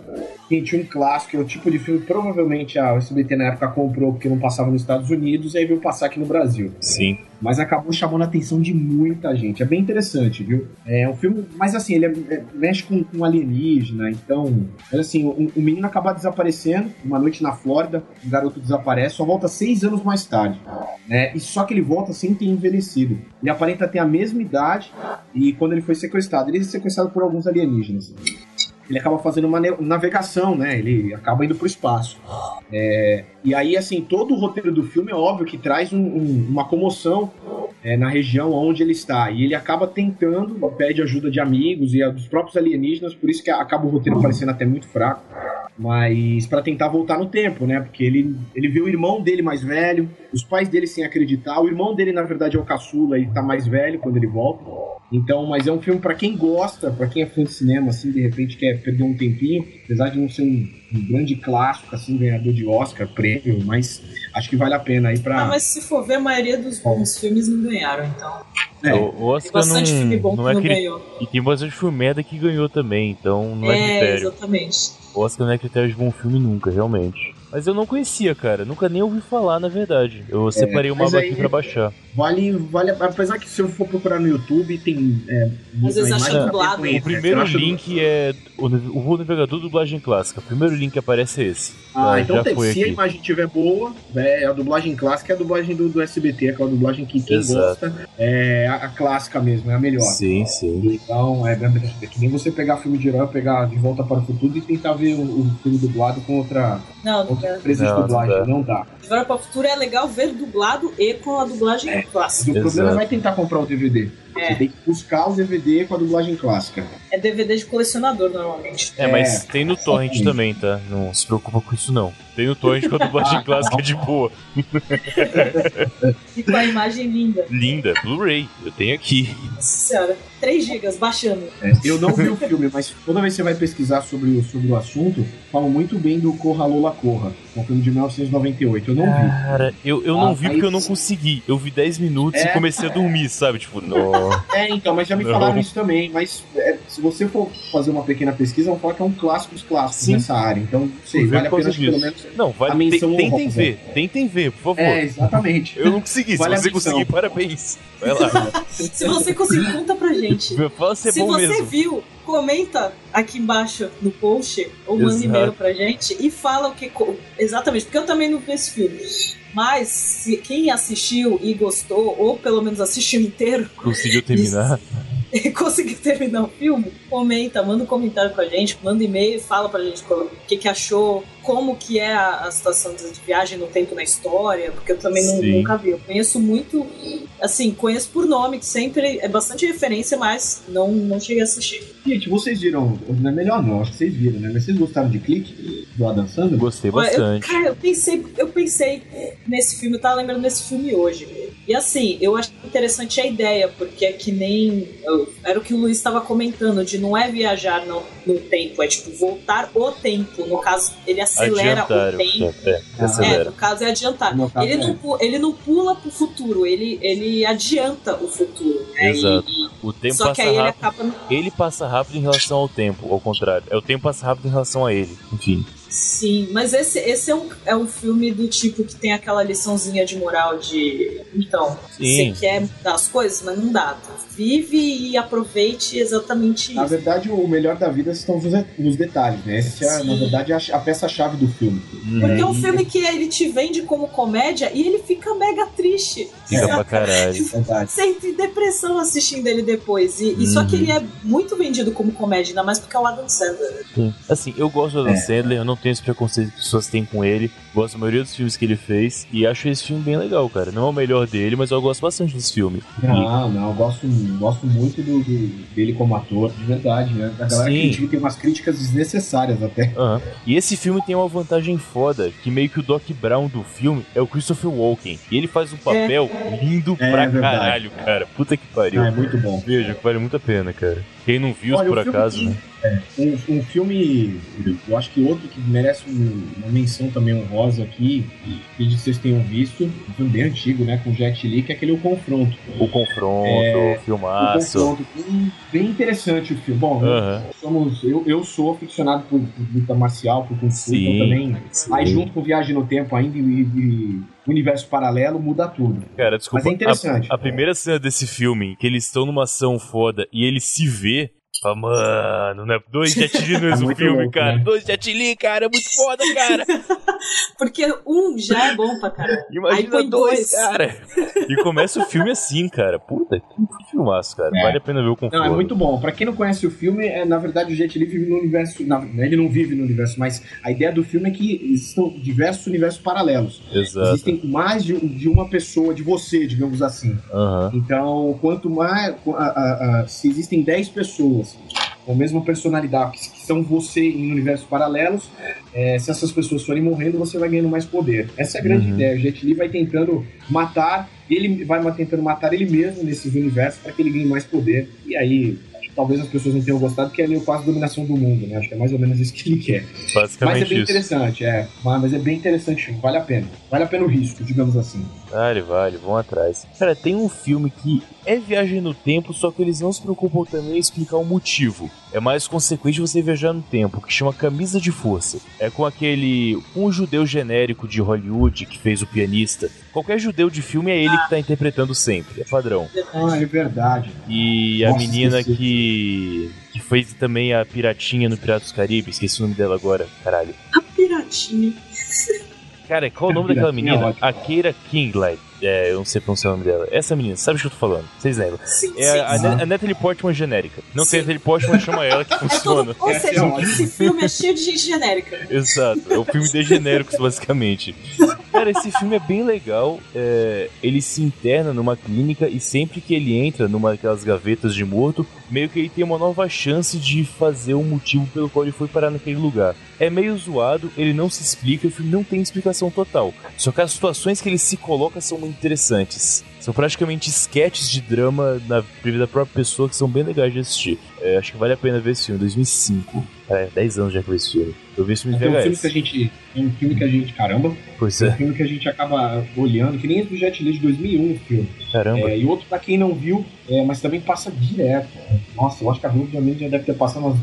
Gente, um clássico, é o tipo de filme que provavelmente a SBT na época comprou porque não passava nos Estados Unidos e aí veio passar aqui no Brasil. Sim. Mas acabou chamando a atenção de muita gente. É bem interessante, viu? É um filme, mas assim, ele é- é- mexe com, com alienígena, então. Mas assim, o, o menino acaba desaparecendo, uma noite na Flórida, o garoto desaparece, só volta seis anos mais tarde. Né? E só que ele volta sem ter envelhecido. Ele aparenta ter a mesma idade e quando ele foi sequestrado, ele é sequestrado por alguns alienígenas. Ele acaba fazendo uma navegação, né? Ele acaba indo pro espaço. É, e aí, assim, todo o roteiro do filme é óbvio que traz um- um- uma comoção é, na região onde ele está. E ele acaba tentando, pede ajuda de amigos e dos próprios alienígenas, por isso que acaba o roteiro parecendo até muito fraco. mas para tentar voltar no tempo, né? Porque ele, ele viu o irmão dele mais velho, os pais dele sem acreditar, o irmão dele na verdade é o caçula e tá mais velho quando ele volta. Então, mas é um filme para quem gosta, para quem é fã de cinema, assim, de repente quer perder um tempinho, apesar de não ser um, um grande clássico, assim, ganhador de Oscar, prêmio, mas acho que vale a pena aí pra. Ah, mas se for ver, a maioria dos bons filmes não ganharam, então. É. O Oscar tem bastante não, filme bom não que é não ganhou. E tem bastante filme merda que ganhou também, então não é, É, critério. exatamente. O Oscar não é critério de bom filme nunca, realmente. Mas eu não conhecia, cara. Nunca nem ouvi falar, na verdade. Eu separei uma mas aba aí- aqui pra baixar. Vale, vale, apesar que se eu for procurar no YouTube, tem. É, Às vezes uma acha dublado. O primeiro link é o, o navegador dublagem clássica. O primeiro link que aparece é esse. Ah, Ah, então já tem, foi se a aqui. imagem estiver boa, é, a dublagem clássica é a dublagem do, do SBT, aquela dublagem que quem Exato. gosta é a, a clássica mesmo, é a melhor. Sim, sim. Então, é, é que nem você pegar filme de herói, pegar De Volta para o Futuro e tentar ver o, o filme dublado com outra, Não, não Não, de dublagem. Não dá. Volta para o Futuro é legal ver dublado e com a dublagem O clássica. problema Exato. é vai tentar comprar o DVD. É. Você tem que buscar o DVD com a dublagem clássica. É DVD de colecionador, normalmente. É, mas É. tem no Torrent Sim. também, tá? Não se preocupa com isso, não. Tem no Torrent com a dublagem clássica de boa. E com a imagem linda. Linda, Blu-ray. Eu tenho aqui. Nossa senhora. 3 gigas, baixando. É, eu não vi o filme, mas toda vez que você vai pesquisar sobre o, sobre o assunto, falam muito bem do Corra Lola Corra, um filme de 1998. Eu não vi. Cara, eu, eu Ah, não vi porque eu não consegui. Eu vi 10 minutos É. e comecei a dormir, sabe? Tipo, não. É, então, mas já me Não. falaram isso também. Mas é, se você for fazer uma pequena pesquisa, vão falar que é um clássico dos clássicos Sim. nessa área. Então, não sei, vale a pena pelo menos. Não, A vale. menção Te, tentem ver, tentem ver, por favor. É, exatamente. Eu não consegui. Vale a Se você menção. conseguir, parabéns. Vai lá. Se você conseguir, conta pra gente. Fala se é Se bom você mesmo. viu, comenta aqui embaixo no post ou manda Exato. e-mail pra gente e fala o que. Exatamente, porque eu também não vi esse filme. Mas se quem assistiu e gostou, ou pelo menos assistiu inteiro, Conseguiu terminar? conseguiu terminar o filme, comenta, manda um comentário pra gente, manda e-mail e fala pra gente o que, que achou, como que é a, a situação de viagem no tempo na história, porque eu também não- nunca vi. Eu conheço muito, assim, conheço por nome, que sempre é bastante referência, mas não, não cheguei a assistir. Gente, vocês viram. Não é melhor não, acho que vocês viram, né? Mas vocês gostaram de clique do Adam Sandler? Gostei Olha, eu, bastante. cara, eu pensei, eu pensei nesse filme, eu tava lembrando desse filme hoje. E assim, eu achei interessante a ideia, porque é que nem. era o que o Luiz estava comentando, de não é viajar no, no tempo, é tipo voltar o tempo. No caso, ele acelera Adiantar o tempo. É, é, Ah, É, acelera. no caso é adiantar. Caso, ele, não, é. pu- ele não pula pro futuro, ele, ele adianta o futuro. né? Exato. E- O tempo só que passa aí ele rápido. acaba. Ele passa rápido em relação ao tempo, ao contrário. É o tempo passa rápido em relação a ele. Enfim. Sim, mas esse, esse é, um, é um filme do tipo que tem aquela liçãozinha de moral de. Então, Sim. você quer mudar as coisas, mas não dá. Vive e aproveite exatamente Na isso. verdade, o melhor da vida estão nos detalhes, né? Essa é, na verdade, a, a peça-chave do filme. Porque é um filme que ele te vende como comédia e ele fica mega triste. Fica pra caralho. Verdade. Você entra em depressão assistindo ele depois. E, e só que Uhum. ele é muito vendido como comédia, ainda mais porque é o Adam Sandler. Sim. Assim, eu gosto do Adam É. Sandler, eu não tenho esse preconceito que as pessoas têm com ele. Gosto da maioria dos filmes que ele fez e acho esse filme bem legal, cara. Não é o melhor dele, mas eu gosto bastante desse filme. Não, não, eu gosto, gosto muito do, do- dele como ator, de verdade, né? A galera Sim. critica e tem umas críticas desnecessárias até. Aham. E esse filme tem uma vantagem foda, que meio que o Doc Brown do filme é o Christopher Walken. E ele faz um papel lindo É pra verdade. caralho, cara. Puta que pariu. Ah, é muito bom. Veja, que vale muito a pena, cara. Quem não viu, Olha, por acaso, que- né? Um, um filme, eu acho que outro que merece um- uma menção também honrosa aqui, que vocês tenham visto, um filme bem antigo, né, com Jet Li, que é aquele O Confronto. O confronto, É, o filmaço. O Confronto, bem, bem interessante o filme. Bom, Aham. somos, eu, eu sou aficionado por, por luta marcial, por Kung Fu, então também. sim. Aí junto com Viagem no Tempo ainda e, e Universo Paralelo muda tudo. Cara, desculpa. Mas é interessante. A, a primeira cena desse filme, que eles estão numa ação foda e ele se vê. Fala, mano, né? Dois Jet Li no mesmo Muito filme, louco, cara. né? Dois Jet Li, cara, é muito foda, cara. Porque um já é bom pra caralho. Aí Imagina põe dois, dois. cara. E começa o filme assim, cara. Puta, que filmaço, cara. É. Vale a pena ver o conforto. Não, é muito bom. Pra quem não conhece o filme, é, na verdade o Jet Li vive no universo. na- ele não vive no universo, mas a ideia do filme é que existam diversos universos paralelos. Exato. Existem mais de, de uma pessoa, de você, digamos assim. Então, quanto mais. a- a- a- se existem 10 pessoas com a mesma personalidade, que, são você em universos paralelos. É, se essas pessoas forem morrendo, você vai ganhando mais poder. Essa é a grande Uhum. ideia. O Jet Li vai tentando matar, ele vai tentando matar ele mesmo nesses universos para que ele ganhe mais poder. E aí, talvez as pessoas não tenham gostado, que é meio quase dominação do mundo, né? Acho que é mais ou menos isso que ele quer. Mas é Basicamente bem isso. interessante, é. Mas é bem interessante, vale a pena. Vale a pena o risco, digamos assim. Vale, vale, vão atrás. Cara, tem um filme que é viagem no tempo, só que eles não se preocupam também em explicar o motivo. É mais consequente você viajar no tempo, que chama Camisa de Força. É com aquele. um judeu genérico de Hollywood que fez o pianista. Qualquer judeu de filme é ele que tá interpretando sempre, é padrão. Ah, é verdade. E a Nossa, menina esqueci. que. que fez também a piratinha no Piratas do Caribe, esqueci o nome dela agora, caralho. A piratinha. Cara, qual o nome daquela é menina? ótimo. A Keira Kingley. É, eu não sei pronunciar o nome dela. Essa menina, sabe o que eu tô falando? Vocês lembram? Sim, É sim, a, sim. a Natalie Portman genérica. Não tem a Sim. Natalie Portman, chama ela que É funciona. tudo, ou Essa é seja, ótima. esse filme é cheio de gente genérica. Exato, é o filme de genéricos, basicamente. Cara, esse filme é bem legal. é, ele se interna numa clínica e sempre que ele entra numa daquelas gavetas de morto, meio que ele tem uma nova chance de fazer o motivo pelo qual ele foi parar naquele lugar. É meio zoado, ele não se explica, o filme não tem explicação total. Só que as situações que ele se coloca são interessantes. São praticamente sketches de drama na vida da própria pessoa que são bem legais de assistir. É, acho que vale a pena ver esse filme, 2005. É, 10 anos já que eu vi esse filme. Eu vi esse filme É um filme VHS. que a gente. É um filme que a gente. Caramba! Pois É um é, filme que a gente acaba olhando, que nem esse do Jet Li de 2001, o filme. caramba. É, e outro pra quem não viu, é, mas também passa direto. Nossa, eu acho que a Globo já deve ter passado umas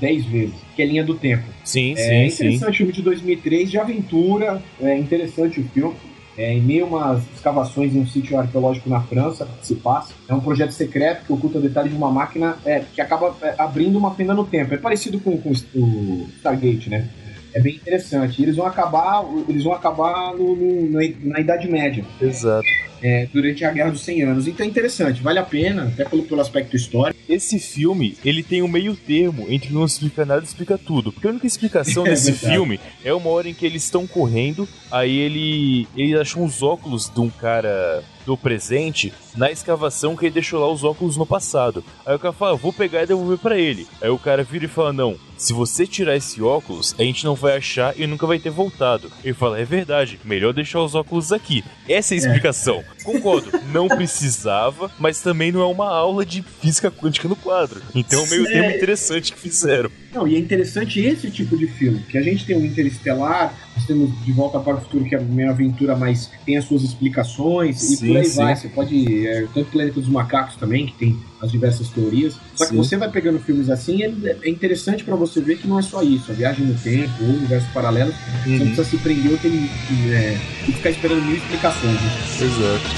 10 vezes. Que é Linha do Tempo. Sim, É sim, sim. interessante o filme de 2003, de aventura. É interessante o filme. É, em meio a umas escavações em um sítio arqueológico na França, se passa. É um projeto secreto que oculta detalhes de uma máquina é, que acaba é, abrindo uma fenda no tempo. É parecido com, com o Stargate, né? É bem interessante. Eles vão acabar, eles vão acabar no- no- na, Idade Média, Exato. é, durante a Guerra dos 100 Anos. Então é interessante, vale a pena, até pelo, pelo aspecto histórico. Esse filme, ele tem um meio termo entre não explicar nada e explicar tudo. Porque a única explicação É desse verdade. filme é uma hora em que eles estão correndo, aí ele, ele achou uns óculos de um cara do presente na escavação que ele deixou lá os óculos no passado. Aí o cara fala, "Ah, vou pegar e devolver pra ele. Aí o cara vira e fala, não, se você tirar esse óculos, a gente não vai achar e nunca vai ter voltado. Ele fala, é verdade, melhor deixar os óculos aqui. Essa é a explicação. Concordo, não precisava, mas também não é uma aula de física quântica no quadro. Então é meio termo interessante que fizeram. Não, e é interessante esse tipo de filme, que a gente tem o Interestelar, nós temos De Volta para o Futuro, que é uma aventura, mas tem as suas explicações, Sim, e por aí sim. vai. Você pode. É, tanto Planeta dos Macacos também, que tem as diversas teorias. Só que Sim. você vai pegando filmes assim, é, é interessante para você ver que não é só isso. A viagem no tempo, ou universo paralelo, você não precisa se prender ou ter, é, e ficar esperando mil explicações. Né? Exato.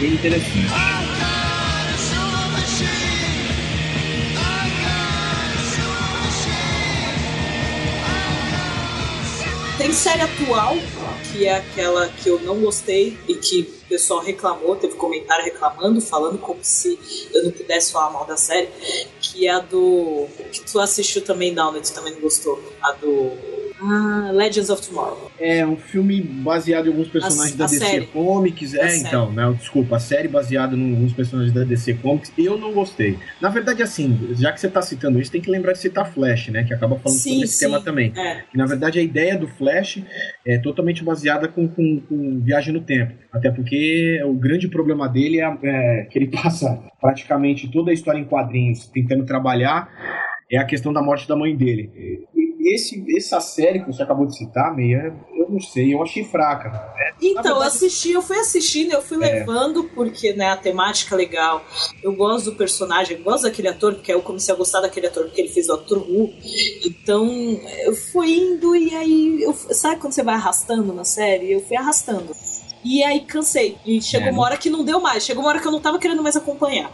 É interessante. Tem série atual, que é aquela que eu não gostei e que o pessoal reclamou, teve comentário reclamando, falando como se eu não pudesse falar mal da série, que é a do. que tu assistiu também, Downey, tu também não gostou. A do. Ah, Legends of Tomorrow. É um filme baseado em alguns personagens A- da a DC série. Comics. A É, série. então, né? Desculpa, a série baseada em alguns personagens da DC Comics. Eu não gostei. Na verdade, assim, já que você tá citando isso, tem que lembrar de citar Flash, né? Que acaba falando Sim, sobre esse sim. tema também. É. E, na verdade, a ideia do Flash é totalmente baseada com, com, com viagem no tempo. Até porque o grande problema dele é, é que ele passa praticamente toda a história em quadrinhos tentando trabalhar é a questão da morte da mãe dele. E esse, essa série que você acabou de citar, Meia, eu não sei, eu achei fraca. Então, verdade- eu assisti, eu fui assistindo, eu fui É. levando, porque né, a temática é legal. Eu gosto do personagem, eu gosto daquele ator, porque eu comecei a gostar daquele ator porque ele fez o Doctor Who. Então, eu fui indo e aí. Eu, sabe quando você vai arrastando na série? Eu fui arrastando. E aí cansei. E chegou É, uma hora que não deu mais. Chegou uma hora que eu não tava querendo mais acompanhar.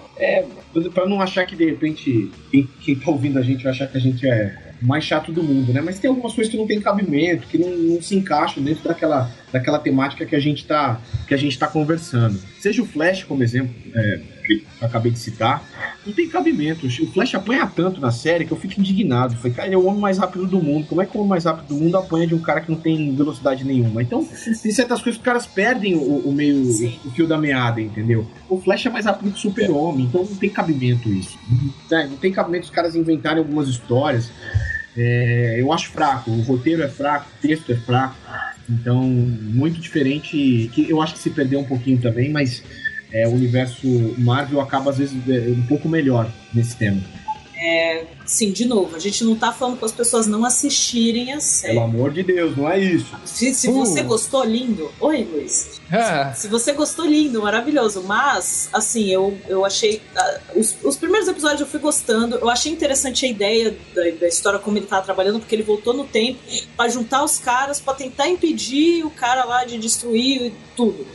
Pra não achar que de repente quem, quem tá ouvindo a gente vai achar que a gente é mais chato do mundo, né? Mas tem algumas coisas que não tem cabimento, que não, não se encaixam dentro daquela, daquela temática que a gente tá que a gente tá conversando. Seja o Flash como exemplo, é, que eu acabei de citar, não tem cabimento. O Flash apanha tanto na série que eu fico indignado. Falei, cara, ele é o homem mais rápido do mundo. Como é que o homem mais rápido do mundo apanha de um cara que não tem velocidade nenhuma? Então, tem certas coisas que os caras perdem o, o meio, Sim. o fio da meada, entendeu? O Flash é mais rápido que o Super-Homem, então não tem cabimento isso. Não, não tem cabimento os caras inventarem algumas histórias. É, eu acho fraco, o roteiro é fraco, o texto é fraco. Então, muito diferente, que eu acho que se perdeu um pouquinho também, mas é, o universo Marvel acaba às vezes é, um pouco melhor nesse tema. Sim, de novo, a gente não tá falando para as pessoas não assistirem a série. Pelo amor de Deus, não é isso. Se, se Uh. você gostou, lindo. Oi, Luiz. Ah, Se você gostou, lindo, maravilhoso. Mas, assim, eu, eu achei. ah, os, os primeiros episódios eu fui gostando. Eu achei interessante a ideia da, da história, como ele tava trabalhando, porque ele voltou no tempo pra juntar os caras, pra tentar impedir o cara lá de destruir tudo.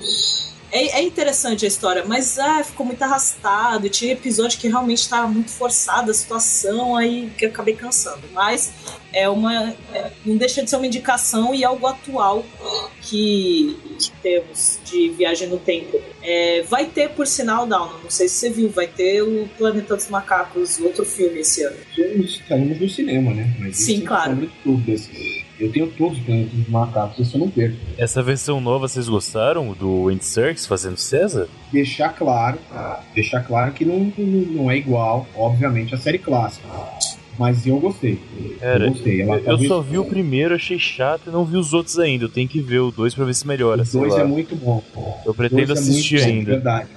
É, é interessante a história, mas ah, ficou muito arrastado. Tinha episódio que realmente estava muito forçada a situação, aí que eu acabei cansando. Mas é uma. é- não deixa de ser uma indicação e algo atual que, que temos de viagem no tempo. É, vai ter, por sinal, Down, não sei se você viu, vai ter o Planeta dos Macacos, outro filme esse ano. Saímos do cinema, né? Mas Sim, isso, claro. Sobre dúvidas. Eu tenho todos os planetas dos macacos, eu não perco. Essa versão nova vocês gostaram do Andy Serkis fazendo César? Deixar claro, deixar claro que não, não é igual, obviamente, à série clássica. Mas eu gostei. Cara, eu gostei. Ela Eu talvez- só vi o primeiro, achei chato e não vi os outros ainda. Eu tenho que ver o dois pra ver se melhora. O 2 lá. é muito bom. Eu O pretendo dois é assistir bom, ainda. Verdade.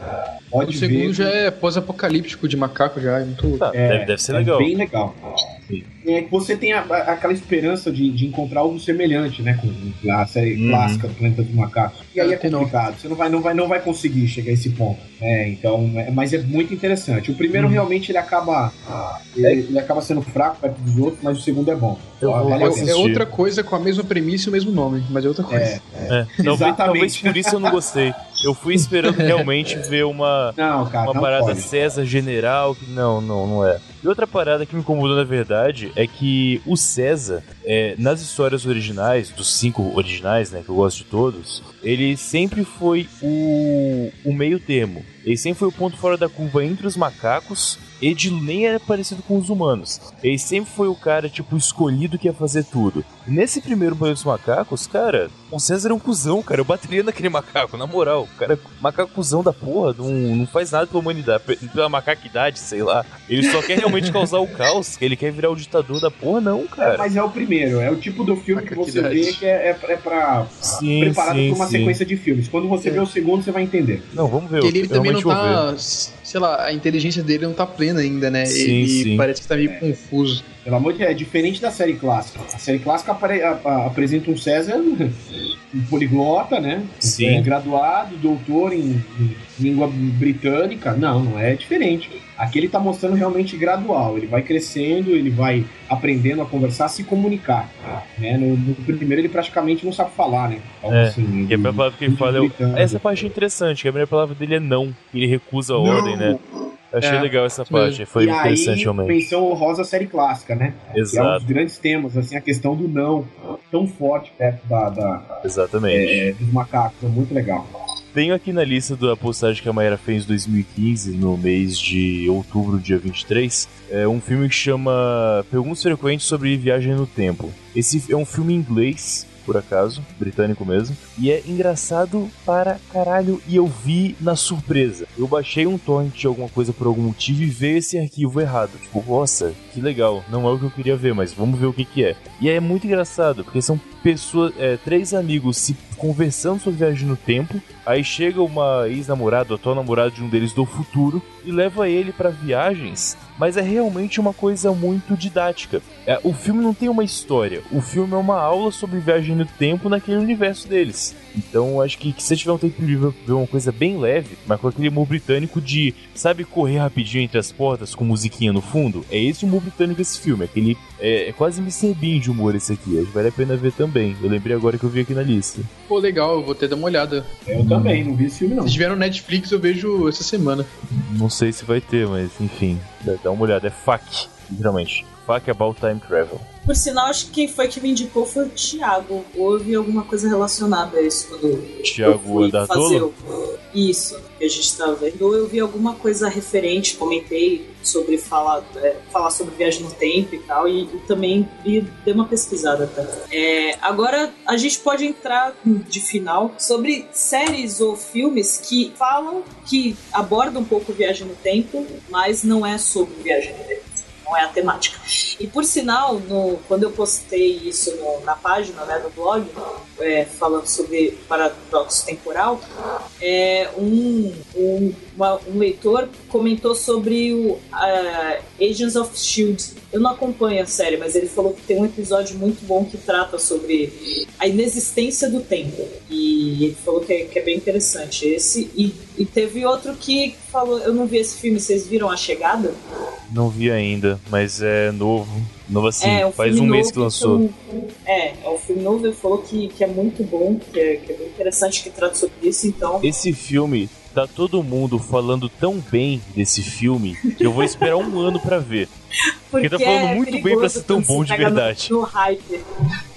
o Pode segundo ver. já é pós-apocalíptico de macaco, já é muito. Tá, É, deve, deve ser é legal. bem legal. É que você tem a- a- aquela esperança de, de encontrar algo semelhante, né? Com a série Uhum. clássica do Planeta dos Macacos. E aí é complicado. Você não vai, não, vai, não vai conseguir chegar a esse ponto. É, então, é- mas é muito interessante. O primeiro Uhum. realmente ele acaba. Ele, ele acaba sendo fraco perto dos outros, mas o segundo é bom. Eu Vale pena. É outra coisa com a mesma premissa e o mesmo nome, mas é outra coisa. É, É, talvez, Exatamente. talvez por isso eu não gostei. Eu fui esperando realmente ver uma, não, cara, uma parada pode. César general. que Não, não, não é. E outra parada que me incomodou na verdade é que o César, é, nas histórias originais, dos cinco originais, né, que eu gosto de todos, ele sempre foi o, o meio termo. Ele sempre foi o ponto fora da curva entre os macacos e de nem era parecido com os humanos. Ele sempre foi o cara, tipo, escolhido que ia fazer tudo. Nesse primeiro Planeta dos Macacos, cara, o César é um cuzão, cara. Eu bateria naquele macaco, na moral. O cara é macaco cuzão da porra, não, não faz nada pela humanidade, pe- pela macaquidade, sei lá. Ele só quer realmente causar o caos, ele quer virar o ditador da porra, não, É, cara. mas é o primeiro, é o tipo do filme que você vê que é, é, é pra, Sim, preparado sim, pra uma sim. sequência de filmes. Quando você É. vê o segundo, você vai entender. Não, vamos ver. Ele eu também não realmente vou ver. tá. Sei lá, a inteligência dele não tá plena ainda, né? Sim, ele sim. parece que tá meio confuso. Pelo amor de Deus, é diferente da série clássica. A série clássica apare- a- a- apresenta um César, um poliglota, né? Sim. É, graduado, doutor em, em língua britânica. Não, não é diferente. Aqui ele tá mostrando realmente gradual. Ele vai crescendo, ele vai aprendendo a conversar, a se comunicar. Né? No, no primeiro ele praticamente não sabe falar, né? Então, É, assim, E a primeira palavra que ele fala é. Essa parte é interessante, que a primeira palavra dele é não. Ele recusa a ordem, né? Eu achei É, legal essa parte, foi e interessante aí, realmente. menção honrosa série clássica, né? Que é um Exato, dos grandes temas, assim, a questão do não, tão forte perto da, da- exatamente. é, dos macacos, é muito legal. Tenho aqui na lista da postagem que a Mayra fez em 2015, no mês de outubro, dia 23, é um filme que chama Perguntas Frequentes sobre Viagem no Tempo. Esse é um filme inglês, por acaso, britânico mesmo, e é engraçado para caralho, e eu vi na surpresa. Eu baixei um torrent de alguma coisa por algum motivo e veio esse arquivo errado. Tipo, nossa, que legal, não é o que eu queria ver, mas vamos ver o que que é. E é muito engraçado, porque são pessoas, é, três amigos se conversando sobre viagem no tempo, Aí chega uma ex-namorada, atual namorada de um deles do futuro, e leva ele pra viagens, mas é realmente uma coisa muito didática. É, o filme não tem uma história, o filme é uma aula sobre viagem no tempo naquele universo deles. Então acho que, que se você tiver um tempo livre ver uma coisa bem leve, mas com aquele humor britânico de, sabe, correr rapidinho entre as portas com musiquinha no fundo, é esse o humor britânico desse filme, aquele é, é quase Mr. Bean de humor esse aqui, acho que vale a pena ver também. Eu lembrei agora que eu vi aqui na lista. Pô, legal, eu vou ter dar uma olhada. Eu também, não vi esse filme não. Se tiver no Netflix, eu vejo essa semana. Não sei se vai ter, mas enfim, dá- dá uma olhada. É FAQ, literalmente. FAQ About Time Travel. Por sinal, acho que quem foi que me indicou foi o Thiago. Houve alguma coisa relacionada a isso quando eu Thiago fui fazer o... Isso, que a gente estava vendo. Ou eu vi alguma coisa referente, comentei sobre falar, é, falar sobre viagem no tempo e tal, e, e também vi, dei uma pesquisada também. É, agora a gente pode entrar de final sobre séries ou filmes que falam, que abordam um pouco viagem no tempo, mas não é sobre viagem no tempo não é a temática. E por sinal, no, quando eu postei isso no, na página né, do blog, é, falando sobre paradoxo temporal, é, um, um, uma, um leitor comentou sobre o uh, Agents of Shield. Eu não acompanho a série, mas ele falou que tem um episódio muito bom que trata sobre a inexistência do tempo. E ele falou que é, que é bem interessante esse. E, e teve outro que falou, eu não vi esse filme, vocês viram A Chegada? Não vi ainda, mas é novo. Novo assim, é, faz um mês que lançou. é, é um filme novo, ele falou que, que é muito bom, que é, que é bem interessante, que trata sobre isso, então. Esse filme tá todo mundo falando tão bem desse filme que eu vou esperar um ano para ver. Porque, Porque tá falando é muito bem pra ser tão bom de verdade. No, no hype.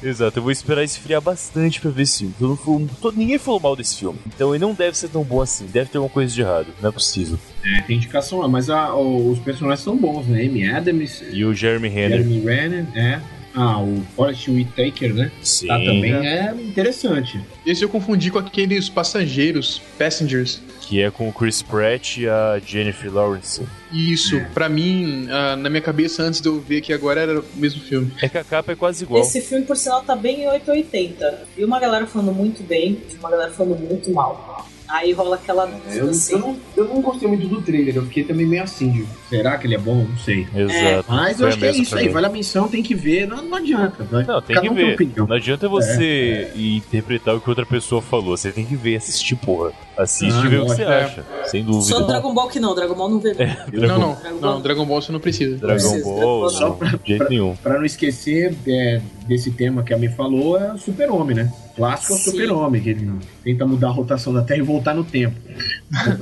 Exato, eu vou esperar esfriar bastante pra ver esse filme. Todo, todo, ninguém falou mal desse filme. Então ele não deve ser tão bom assim. Deve ter alguma coisa de errado. Não é possível. É, tem indicação lá, mas a, os personagens são bons, né? Amy Adams. E o Jeremy Renner. Jeremy Renner, é. Ah, o Forrest Whitaker, né? Sim. Tá, também é interessante. Esse eu confundi com aqueles passageiros, passengers. Que é com o Chris Pratt e a Jennifer Lawrence. Isso, é. pra mim, uh, na minha cabeça, antes de eu ver que agora era o mesmo filme. É que a capa é quase igual. Esse filme, por sinal, tá bem em 880. E uma galera falando muito bem, e uma galera falando muito mal. Aí rola aquela. É, eu, assim. eu, não, eu não gostei muito do trailer, eu fiquei também meio assim, de, será que ele é bom? Não sei. Exato. É. Mas eu acho que é isso aí, vale a menção, tem que ver, não, não adianta. Vai. Não, tem Cada que um ver. Tem não adianta você é. interpretar o que outra pessoa falou, você tem que ver, assistir, porra. Assiste ah, e vê o que você é. acha, sem dúvida. Só Dragon Ball que não, Dragon Ball não vê. É, Dragon... Não, não, Dragon não, Dragon Ball você não precisa. Dragon precisa, Ball, só pra, de jeito pra, nenhum. Pra não esquecer é, desse tema que a me falou, é o Super-Homem, né? clássico é o Super-Homem, que ele tenta mudar a rotação da Terra e voltar no tempo.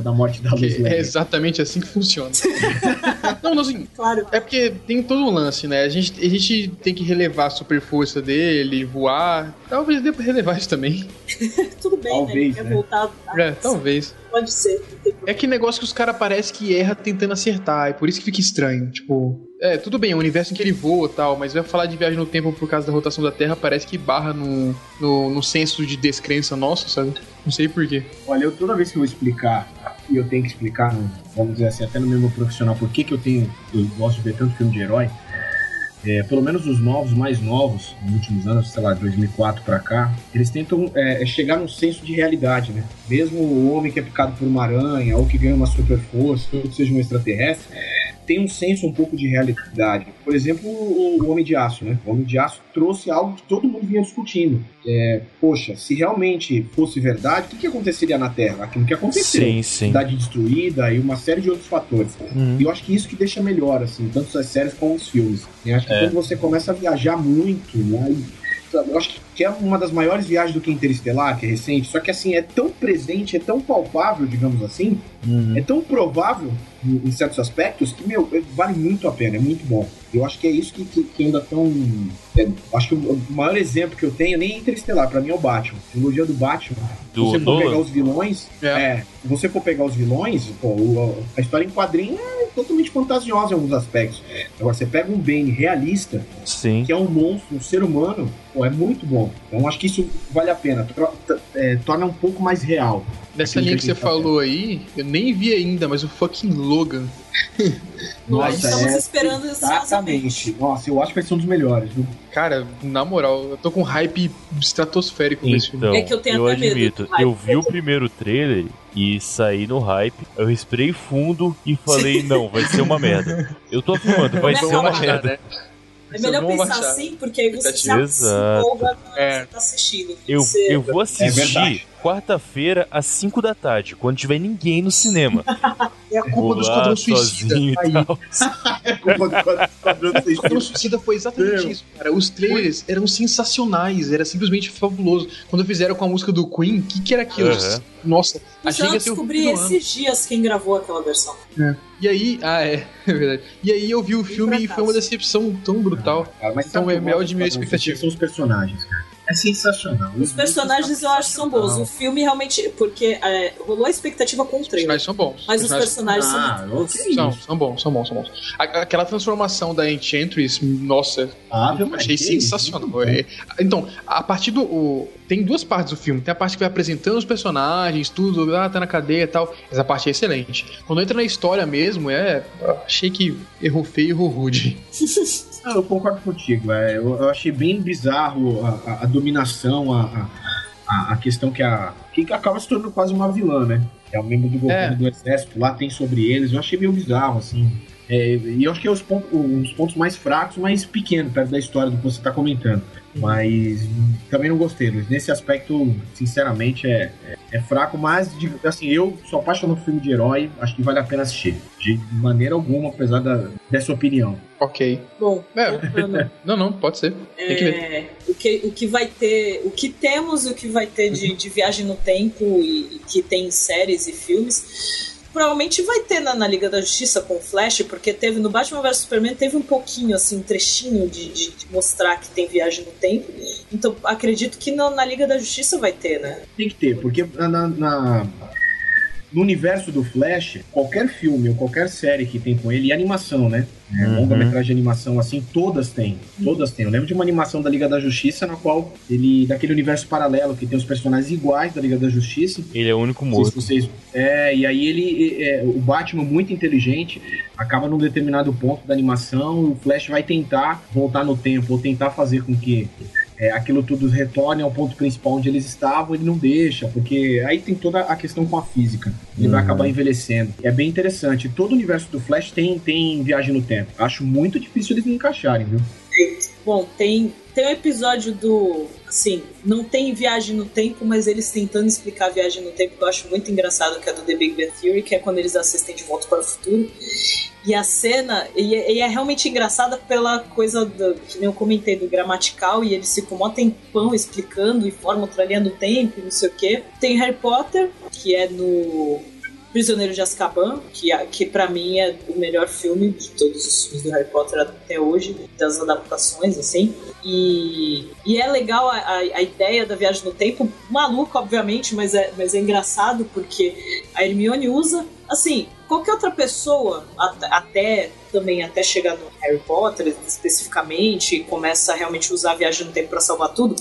da morte da luz. é exatamente assim que funciona. não, não, assim, claro. É porque tem todo um lance, né? A gente, a gente tem que relevar a super força dele, voar. Talvez dê pra relevar isso também. Tudo bem, talvez, né? Quer né? voltar. É, talvez. Pode ser. É que negócio que os caras parece que erra tentando acertar, e por isso que fica estranho. Tipo, é, tudo bem, é um universo em que ele voa tal, mas vai falar de viagem no tempo por causa da rotação da Terra, parece que barra no, no, no senso de descrença nosso, sabe? Não sei porquê. Olha, eu toda vez que eu vou explicar, e eu tenho que explicar, vamos dizer assim, até no meu profissional, por que, que eu tenho. Eu gosto de ver tanto filme de herói. É, pelo menos os novos, mais novos, nos últimos anos, sei lá, 2004 para cá, eles tentam é, é, chegar num senso de realidade, né? Mesmo o homem que é picado por uma aranha ou que ganha uma super força, ou que seja um extraterrestre, tem um senso um pouco de realidade. Por exemplo, o, Homem de Aço, né? O Homem de Aço trouxe algo que todo mundo vinha discutindo. É, poxa, se realmente fosse verdade, o que, que aconteceria na Terra? Aquilo que aconteceu. Sim, sim. Cidade destruída e uma série de outros fatores. Uhum. E eu acho que isso que deixa melhor, assim, tanto as séries como os filmes. Eu acho que é. quando você começa a viajar muito, né? Eu acho que é uma das maiores viagens do que Interestelar, que é recente, só que assim, é tão presente, é tão palpável, digamos assim, uhum. é tão provável em, certos aspectos que, meu, é, vale muito a pena, é muito bom. Eu acho que é isso que, que, que ainda tão. É, acho que o maior exemplo que eu tenho nem é Interestelar, pra mim é o Batman. A trilogia do Batman. Do se você for pegar os vilões, é. é. se você for pegar os vilões, pô, a história em quadrinho é totalmente fantasiosa em alguns aspectos. Agora, você pega um Bane realista, Sim. que é um monstro, um ser humano, pô, é muito bom. Então acho que isso vale a pena. É, torna um pouco mais real. Nessa linha que, que você falou aí, eu nem vi ainda, mas o fucking Logan. Nossa, estamos é, esperando Exatamente. Nossa, eu acho que vai ser um dos melhores. Viu? Cara, na moral, eu tô com hype estratosférico nesse filme. É que eu tenho eu admito, eu vi o primeiro trailer e saí no hype, eu respirei fundo e falei, não, vai ser uma merda. Eu tô afirmando, vai ser uma merda. Né? É melhor pensar baixar. assim, porque aí você se empolga é. você tá assistindo. Eu, eu vou assistir é quarta-feira às 5 da tarde, quando tiver ninguém no cinema. É a culpa do Esquadrão Suicida. Aí. é a culpa do Esquadrão Suicida. O Esquadrão Suicida foi exatamente isso, cara. Os trailers eram sensacionais, era simplesmente fabuloso. Quando fizeram com a música do Queen, o que, que era aquilo? Uhum. Nossa, achei que ia descobri esses dias quem gravou aquela versão. É. E aí, ah, é, é verdade. E aí eu vi o filme e foi uma decepção tão brutal. Ah, cara, mas então é mel de minha expectativa. São os personagens, cara. É sensacional. Os personagens eu acho que são bons. O filme realmente. Porque é, rolou a expectativa com o Os trailer. personagens são bons. Mas os personagens são Ah, muito bons. ok. São, são bons, são bons, são bons. Aquela transformação da Enchantress, nossa, Ah, eu achei sensacional. É, Então, a partir do. o- tem duas partes do filme. Tem a parte que vai apresentando os personagens, tudo, ah, tá na cadeia e tal. Essa parte é excelente. Quando entra na história mesmo, é. Achei que errou feio e errou rude. Ah, eu concordo contigo. É, eu, eu achei bem bizarro a, a- a dominação, a, a, a questão que a. que acaba se tornando quase uma vilã, né? Que é o membro do governo É. do exército, lá tem sobre eles. Eu achei meio bizarro, assim. É, e eu acho que é os pontos, um dos pontos mais fracos, mas pequeno, perto da história do que você tá comentando. Mas hum, também não gostei, Luiz. Nesse aspecto, sinceramente, é, é, é fraco, mas de- assim, eu sou apaixonado por filme de herói, acho que vale a pena assistir. De maneira alguma, apesar da, dessa opinião. Ok. Bom, É. Não, não, pode ser. Tem que ver. é, o, que, o que vai ter, o que temos e o que vai ter de, de viagem no tempo e, e que tem em séries e filmes. Provavelmente vai ter na, na Liga da Justiça com o Flash, porque teve no Batman vs Superman, teve um pouquinho, assim, um trechinho de, de- mostrar que tem viagem no tempo. Então acredito que na, na Liga da Justiça vai ter, né? Tem que ter, porque na- na- no universo do Flash, qualquer filme ou qualquer série que tem com ele, e animação, né? É, Uhum. Longa-metragem de animação, assim, todas têm. Todas têm. Eu lembro de uma animação da Liga da Justiça, na qual ele. daquele universo paralelo que tem os personagens iguais da Liga da Justiça. Ele é o único morto. vocês. É, e aí ele. é, o Batman, muito inteligente, acaba num determinado ponto da animação, o Flash vai tentar voltar no tempo, ou tentar fazer com que é, aquilo tudo retorne ao ponto principal onde eles estavam, ele não deixa, porque aí tem toda a questão com a física. Ele vai Uhum. acabar envelhecendo. É bem interessante. Todo o universo do Flash tem, tem viagem no tempo. Acho muito difícil eles encaixarem, viu? Bom, tem, tem um episódio do. Assim, não tem viagem no tempo, mas eles tentando explicar a viagem no tempo que eu acho muito engraçado, que é do The Big Bang Theory, que é quando eles assistem de volta para o futuro. E a cena, e é, e é realmente engraçada pela coisa do, que eu comentei, do gramatical, e eles ficam mó tempão explicando e forma outra linha do tempo, não sei o quê. Tem Harry Potter, que é no Prisioneiro de Azkaban, que, que para mim é o melhor filme de todos os filmes do Harry Potter até hoje, das adaptações, assim. E, e é legal a, a, a ideia da viagem no tempo, maluco, obviamente, mas é, mas é engraçado porque a Hermione usa, assim, qualquer outra pessoa, at- até também até chegar no Harry Potter especificamente, e começa a realmente usar a viagem no tempo para salvar tudo,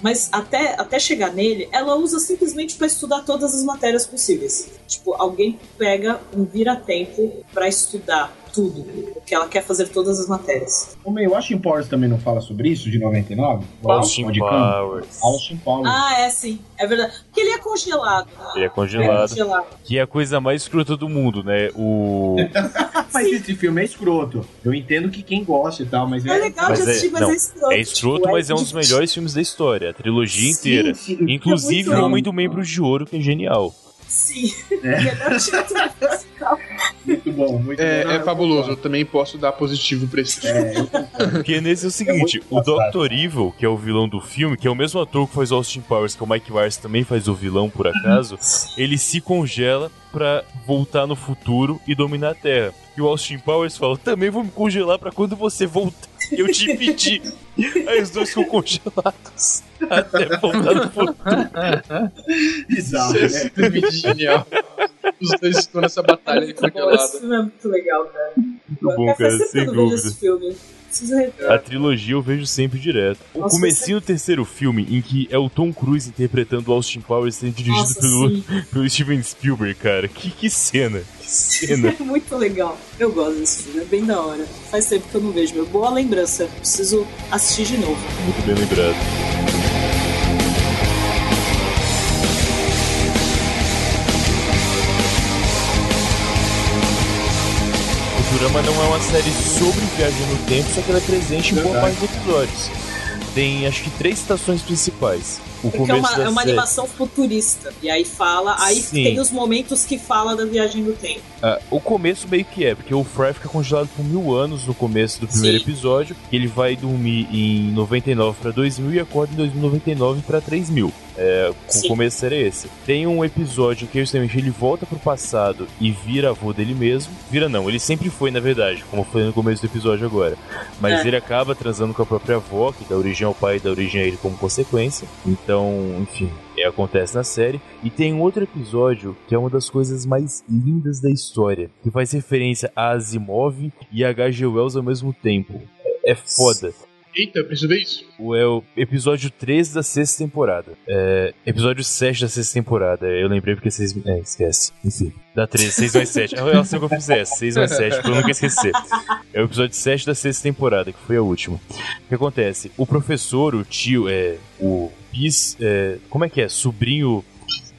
mas até, até chegar nele, ela usa simplesmente para estudar todas as matérias possíveis. Tipo, alguém pega um vira-tempo para estudar tudo, porque ela quer fazer todas as matérias. O meu Austin Powers também não fala sobre isso, de 99? Austin. Powers. Austin Powers. Ah, é sim, é verdade. Porque ele é congelado. né? Ele é É congelado. congelado. Que é a coisa mais escrota do mundo, né? O. Mas esse filme é escroto. Eu entendo que quem gosta e tal, mas É legal Mas de é- assistir, mas não, é escroto. É escroto, tipo, mas é um dos melhores filmes da história. A trilogia Sim, inteira. sim. Inclusive É o muito Homem do Membro de Ouro, que é genial. Sim. Melhor título musical. Muito bom, muito bom. É, Não, é fabuloso, eu também posso dar positivo pra esse filme. É. Porque nesse é o seguinte, muito o. Dr. Evil, que é o vilão do filme, que é o mesmo ator que faz Austin Powers, que é o Mike Myers também faz o vilão por acaso, ele se congela pra voltar no futuro e dominar a Terra. E o Austin Powers fala, também vou me congelar pra quando você voltar. Eu te pedi. Aí os dois ficam congelados até voltar no futuro. Bizarro, né? é genial. Os dois estão nessa batalha Muito congelada. filme é muito legal, cara. Muito bom, cara, sem dúvida. Preciso rever. A trilogia eu vejo sempre direto. O Nossa, comecinho do terceiro filme, em que é o Tom Cruise interpretando o Austin Powers sendo dirigido Nossa, pelo, pelo Steven Spielberg, cara. Que, que cena, que cena. É muito legal. Eu gosto desse filme, é bem da hora. Faz tempo que eu não vejo, meu. Boa lembrança. Preciso assistir de novo. Muito bem lembrado. Futurama não é uma série sobre viagem no tempo, só que ela é presente em boa parte dos episódios. Tem acho que três estações principais. O Porque é uma, é uma animação futurista. E aí fala. Aí Sim. tem os momentos que fala da viagem no tempo. Ah, o começo meio que é, porque o Fry fica congelado por mil anos no começo do primeiro Sim. episódio. Ele vai dormir em 99 para 2000 e acorda em 2099 para 3000. É, o começo era esse. Tem um episódio que justamente ele volta pro passado e vira avô dele mesmo. Vira não, ele sempre foi, na verdade, como foi no começo do episódio agora. Mas é. ele acaba transando com a própria avó, que dá origem ao pai e dá origem a ele como consequência. Então, enfim, é, acontece na série. E tem outro episódio que é uma das coisas mais lindas da história, que faz referência a Asimov e a H.G. Wells ao mesmo tempo. É foda. Eita, preciso ver isso. O, é o episódio 13 da sexta temporada. É, episódio 7 da sexta temporada. Eu lembrei porque vocês. É, esquece. Enfim. Da 13, 6 mais 7. Eu sei o que eu fiz essa. 6 mais 7, pra eu nunca esquecer. É o episódio 7 da sexta temporada, que foi a última. O que acontece? O professor, o tio, é. O bis. É, como é que é? Sobrinho.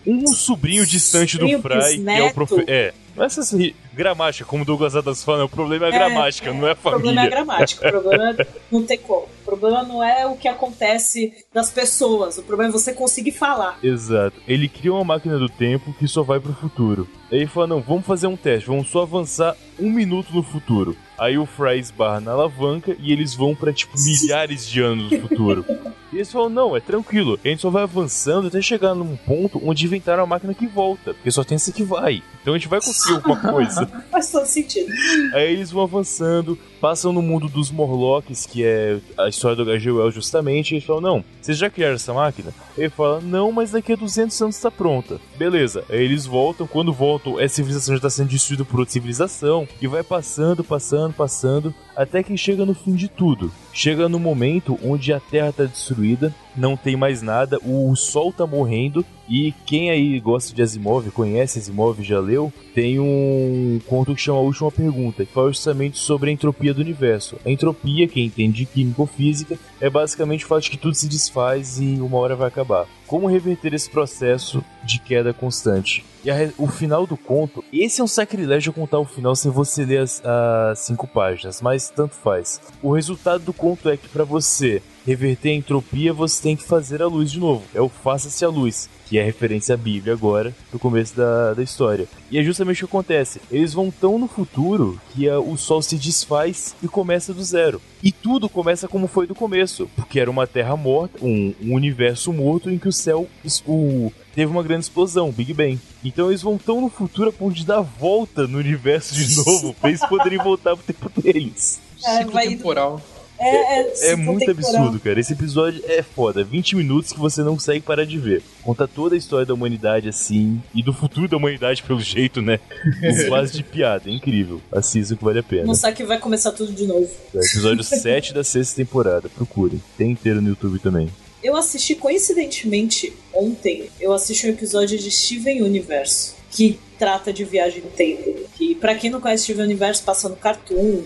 Um sobrinho distante do Fry, que é o professor. É. É essas gramática, como o Douglas Adams fala, o problema é a é, gramática, é, não é a família. O problema é a gramática, o problema não tem como. O problema não é o que acontece das pessoas, o problema é você conseguir falar. Exato. Ele cria uma máquina do tempo que só vai pro futuro. Aí ele fala, não, vamos fazer um teste, vamos só avançar um minuto no futuro. Aí o Fry esbarra na alavanca e eles vão para tipo milhares de anos no futuro. E eles falam, não, é tranquilo, a gente só vai avançando até chegar num ponto onde inventaram a máquina que volta, porque só tem essa que vai. Então a gente vai conseguir alguma coisa. Faz todo sentido. Aí eles vão avançando, passam no mundo dos Morlocks, que é a história do H.G. Wells justamente, e eles falam, não, vocês já criaram essa máquina? Ele fala, não, mas daqui a 200 anos está pronta. Beleza, aí eles voltam, quando voltam, essa civilização já está sendo destruída por outra civilização, e vai passando, passando, passando, até que chega no fim de tudo. Chega no momento onde a Terra está destruída, não tem mais nada, o Sol está morrendo e quem aí gosta de Asimov, conhece Asimov, já leu, tem um conto que chama A Última Pergunta, que fala justamente sobre a entropia do universo. A entropia, quem entende de química ou física, é basicamente o fato de que tudo se desfaz e uma hora vai acabar. Como reverter esse processo de queda constante? E a, o final do conto, esse é um sacrilégio contar o final sem você ler as, as cinco páginas, mas tanto faz. O resultado do conto é que para você reverter a entropia, você tem que fazer a luz de novo. É o faça-se a luz, que é referência à Bíblia agora, no começo da, da história. E é justamente o que acontece. Eles vão tão no futuro que a, o Sol se desfaz e começa do zero. E tudo começa como foi do começo, porque era uma Terra morta, um, um universo morto em que o céu o, teve uma grande explosão, Big Bang. Então eles vão tão no futuro a ponto de dar volta no universo de novo, pra eles poderem voltar pro tempo deles. É, Ciclo vai... temporal. É, é, é muito absurdo, cara. Esse episódio é foda. 20 minutos que você não consegue parar de ver. Conta toda a história da humanidade assim, e do futuro da humanidade pelo jeito, né? Com quase de piada. É incrível. Assista que vale a pena. Não sabe que vai começar tudo de novo. É, episódio 7 da sexta temporada. Procure. Tem inteiro no YouTube também. Eu assisti coincidentemente ontem, eu assisti um episódio de Steven Universo, que trata de viagem no tempo. Que para quem não conhece Steven Universo, passa no Cartoon,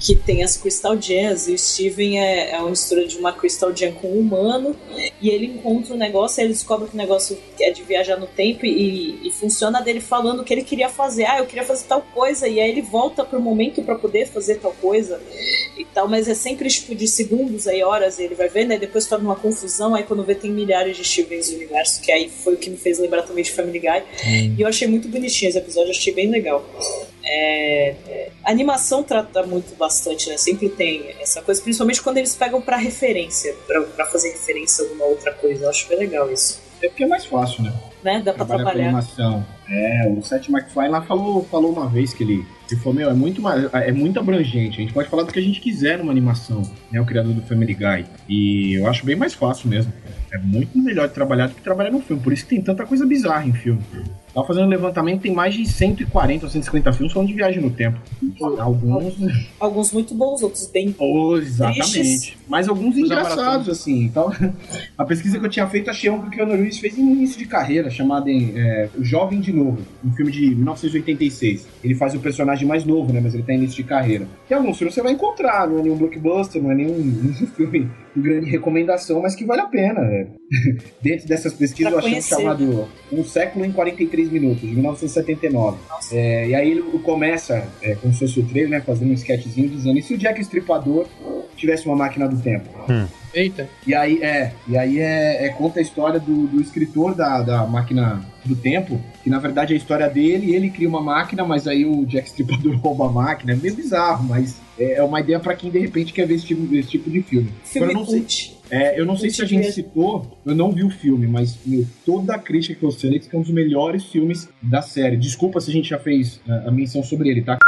que tem as Crystal Gems, e o Steven é, é uma mistura de uma Crystal Gem com um humano, e ele encontra um negócio, e ele descobre que o negócio é de viajar no tempo, e, e funciona dele falando o que ele queria fazer. Ah, eu queria fazer tal coisa, e aí ele volta pro momento para poder fazer tal coisa e tal, mas é sempre tipo de segundos aí, horas, e ele vai vendo, aí depois torna uma confusão, aí quando vê tem milhares de Stevens no universo, que aí foi o que me fez lembrar também de Family Guy. Hum. E eu achei muito bonitinho esse episódio, achei bem legal. É, é, a animação trata muito bastante, né? Sempre tem essa coisa, principalmente quando eles pegam para referência, para fazer referência a alguma outra coisa. Eu acho bem legal isso. É porque é mais fácil, né? né? Dá pra trabalhar. Animação. É, o Seth MacFarlane lá falou, falou uma vez que ele, ele falou, meu, é muito, é muito abrangente. A gente pode falar do que a gente quiser numa animação, né? O criador do Family Guy. E eu acho bem mais fácil mesmo. É muito melhor trabalhar do que trabalhar no filme. Por isso que tem tanta coisa bizarra em filme. Tava fazendo um levantamento, tem mais de 140 ou 150 filmes falando de viagem no tempo. Alguns. Alguns muito bons, outros bem. Oh, exatamente. Tristes. Mas alguns engraçados, assim. Então, a pesquisa que eu tinha feito, achei um que o Keanu Reeves fez no início de carreira, chamado é, O Jovem de Novo, um filme de 1986. Ele faz o personagem mais novo, né? Mas ele tá em início de carreira. Que alguns filmes você vai encontrar, não é nenhum blockbuster, não é nenhum, nenhum filme de grande recomendação, mas que vale a pena. Né? Dentro dessas pesquisas, pra eu achei um chamado Um Século em 43 Minutos, de 1979. É, e aí ele começa, é, como se fosse o trailer, né, fazendo um sketchzinho dizendo: e se o Jack Estripador tivesse uma máquina do tempo? Hum. Eita. E aí é, e aí é, é conta a história do, do escritor da, da máquina do tempo, que na verdade é a história dele, ele cria uma máquina, mas aí o Jack Stripador rouba a máquina. É meio bizarro, mas é, é uma ideia para quem de repente quer ver esse tipo, esse tipo de filme. Filme Agora, não sei, É, eu não sei se a gente citou, eu não vi o filme, mas meu, toda a crítica que eu sei é que é um dos melhores filmes da série. Desculpa se a gente já fez a, a menção sobre ele, tá?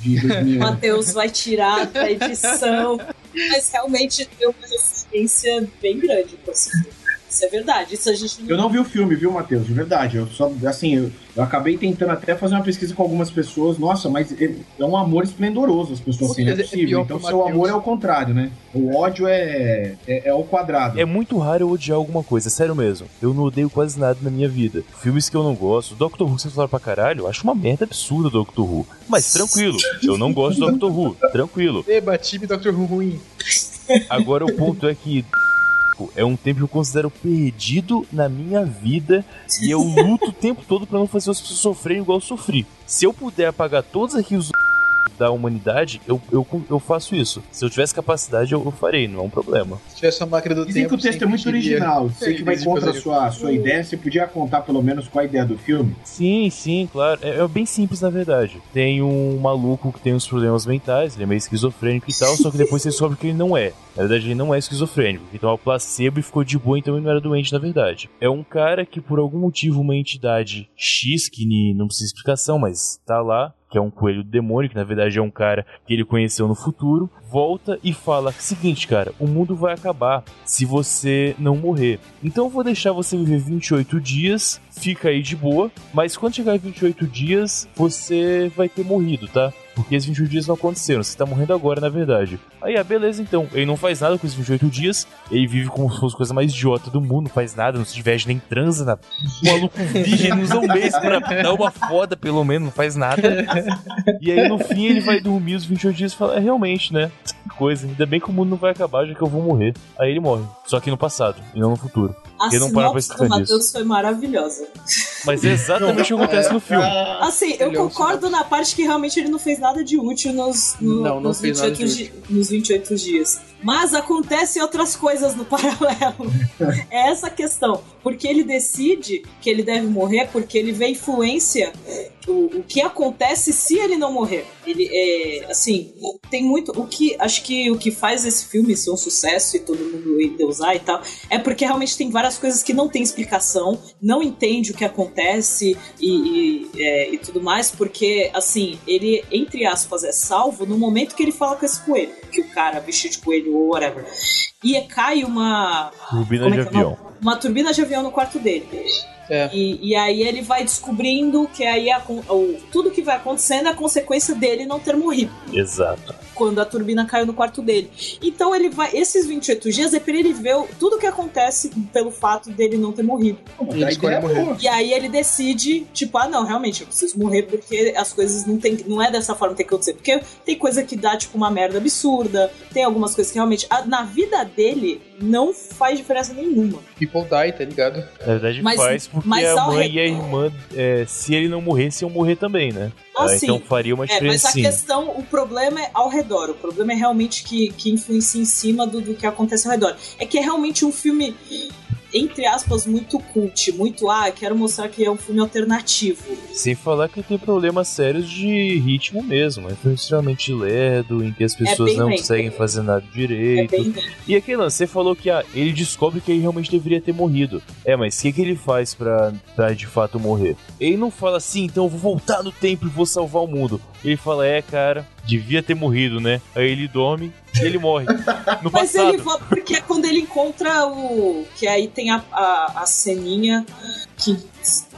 De 2000. Matheus vai tirar da edição. Mas realmente deu uma resistência bem grande por esse filme. Isso é verdade. Isso a gente não... Eu não vi o filme, viu, Matheus? De verdade. Eu só, assim, eu, eu, acabei tentando até fazer uma pesquisa com algumas pessoas. Nossa, mas é, é um amor esplendoroso as pessoas assim, não é possível. É então, seu amor é o contrário, né? O ódio é, é, é o quadrado. É muito raro eu odiar alguma coisa, sério mesmo. Eu não odeio quase nada na minha vida. Filmes que eu não gosto. Doctor Who, vocês falaram pra caralho, eu acho uma merda absurda Doctor Who. Mas tranquilo, eu não gosto de Doctor Who. Tranquilo. Eba, time Doctor Who ruim. Agora o ponto é que é um tempo que eu considero perdido na minha vida e eu luto o tempo todo para não fazer as pessoas sofrerem igual eu sofri. Se eu puder apagar todos aqui os da humanidade, eu, eu, eu faço isso. Se eu tivesse capacidade, eu, eu farei, não é um problema. Se tivesse uma máquina do Dizem tempo. que o texto é muito original. Sei que vai contra a sua, sua ideia. Você podia contar pelo menos qual a ideia do filme? Sim, sim, claro. É, é, bem simples, na verdade. Tem um maluco que tem uns problemas mentais, ele é meio esquizofrênico e tal, só que depois você descobre que ele não é. Na verdade, ele não é esquizofrênico. Ele tomou placebo e ficou de boa, então ele não era doente, na verdade. É um cara que, por algum motivo, uma entidade X, que não precisa explicação, mas tá lá, que é um coelho demônio, que na verdade é um cara que ele conheceu no futuro, volta e fala: seguinte, cara, o mundo vai acabar se você não morrer. Então eu vou deixar você viver 28 dias, fica aí de boa, mas quando chegar 28 dias, você vai ter morrido, tá? Porque esses 28 dias não aconteceram, você tá morrendo agora, na verdade. Aí, ah, beleza, então. Ele não faz nada com esses 28 dias, ele vive como se fosse a coisa mais idiota do mundo, não faz nada, não se diverte nem transa. Na... O maluco virgem usa um mês pra dar uma foda, pelo menos, não faz nada. E aí, no fim, ele vai dormir os 28 dias e fala: é realmente, né? Coisa, ainda bem que o mundo não vai acabar, já que eu vou morrer. Aí ele morre, só que no passado, e não no futuro. A ele não para pra explicar do Matheus foi maravilhosa. Mas é exatamente o que acontece no filme. Assim, eu concordo na parte que realmente ele não fez nada de útil nos, no, não, não nos, 28 di nos 28 dias. Mas acontecem outras coisas no paralelo. é essa a questão. Porque ele decide que ele deve morrer porque ele vê influência o, o que acontece se ele não morrer. Ele é assim, tem muito o que acho que o que faz esse filme ser um sucesso e todo mundo endeusar e tal, é porque realmente tem várias coisas que não tem explicação, não entende o que acontece e, e, é, e tudo mais, porque assim, ele entre aspas é salvo no momento que ele fala com esse coelho, que o cara vestido de coelho ou whatever. E cai uma turbina é de avião. Uma turbina de avião no quarto dele. É. E, e, aí ele vai descobrindo que aí a, o, tudo que vai acontecendo é a consequência dele não ter morrido. Exato. Quando a turbina caiu no quarto dele. Então ele vai. Esses 28 dias é pra ele ver tudo que acontece pelo fato dele não ter morrido. E, é e aí ele decide, tipo, ah, não, realmente, eu preciso morrer porque as coisas não tem. Não é dessa forma que tem que acontecer. Porque tem coisa que dá, tipo, uma merda absurda. Tem algumas coisas que realmente. na vida dele, não faz diferença nenhuma. People die, tá ligado? Na verdade mas, faz porque mas a mãe e a irmã, é, se ele não morresse, iam morrer também, né? Ah, ah, então faria uma diferença. É, mas a sim. questão, o problema é ao redor. O problema é realmente que, que influencia em cima do, do que acontece ao redor. É que é realmente um filme entre aspas, muito cult, muito, ah, quero mostrar que é um filme alternativo. Sem falar que tem problemas sérios de ritmo mesmo, é extremamente lerdo, em que as é pessoas é não lento. conseguem fazer nada direito. É e aquele você falou que ah, ele descobre que ele realmente deveria ter morrido. É, mas o que, que ele faz pra, pra de fato morrer? Ele não fala assim, então eu vou voltar no tempo e vou salvar o mundo. Ele fala, é, cara, devia ter morrido, né? Aí ele dorme e ele morre. No Mas passado. ele volta porque é quando ele encontra o. Que aí tem a, a, a ceninha que.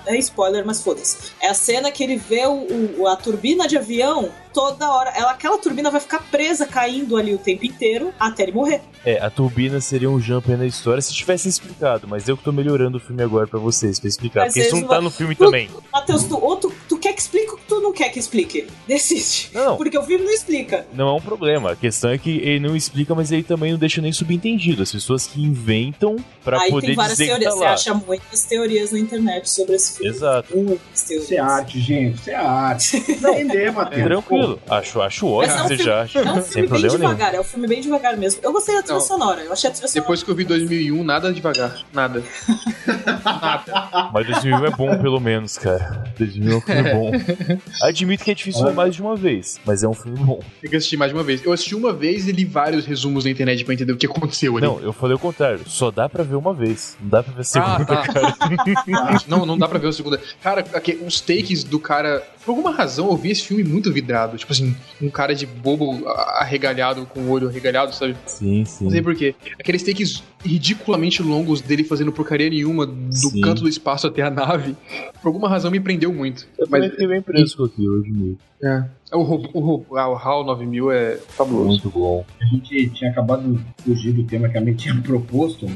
É spoiler, mas foda-se. É a cena que ele vê o, o, a turbina de avião toda hora. Ela, aquela turbina vai ficar presa, caindo ali o tempo inteiro, até ele morrer. É, a turbina seria um jumper na história se tivesse explicado, mas eu que tô melhorando o filme agora para vocês, pra explicar. Mas porque isso não tá no filme tu, também. Matheus, tu, ou tu, tu quer que explique ou tu não quer que explique? Decide. Não. Porque o filme não explica. Não é um problema. A questão é que ele não explica, mas ele também não deixa nem subentendido. As pessoas que inventam para poder tem várias dizer teorias. Que tá lá. Você acha muitas teorias na internet sobre esse filme. Exato. Muitas teorias. Isso é arte, gente. Isso é arte. Entender, Matheus. Tranquilo. Acho, acho ótimo é um você já É um filme bem devagar, nenhum. é um filme bem devagar mesmo. Eu gostei da trilha sonora, eu achei a trilha sonora. Depois que eu vi 2001, nada devagar. Nada. nada. Mas 2001 é bom, pelo menos, cara. 2001 é um filme bom. Admito que é difícil ver mais de uma vez, mas é um filme bom. Tem que assistir mais de uma vez. Eu assisti uma vez e li vários resumos na internet pra entender o que aconteceu ali. Não, eu falei o contrário. Só dá pra ver uma vez. Não dá pra ver a segunda, Ah, tá. cara. não, não dá pra ver a segunda. Cara, aqui, os takes do cara. Por alguma razão eu vi esse filme muito vidrado. Tipo assim, um cara de bobo arregalhado, com o olho arregalado, sabe? Sim, sim. Não sei porquê. Aqueles takes ridiculamente longos dele fazendo porcaria nenhuma do Sim. canto do espaço até a nave. Por alguma razão me prendeu muito. Eu Mas também fiquei bem preso com aquilo, eu admito. é. O, robô, o, robô, ah, o HAL 9000 é fabuloso. Muito bom. A gente tinha acabado de fugir do tema que a gente tinha proposto.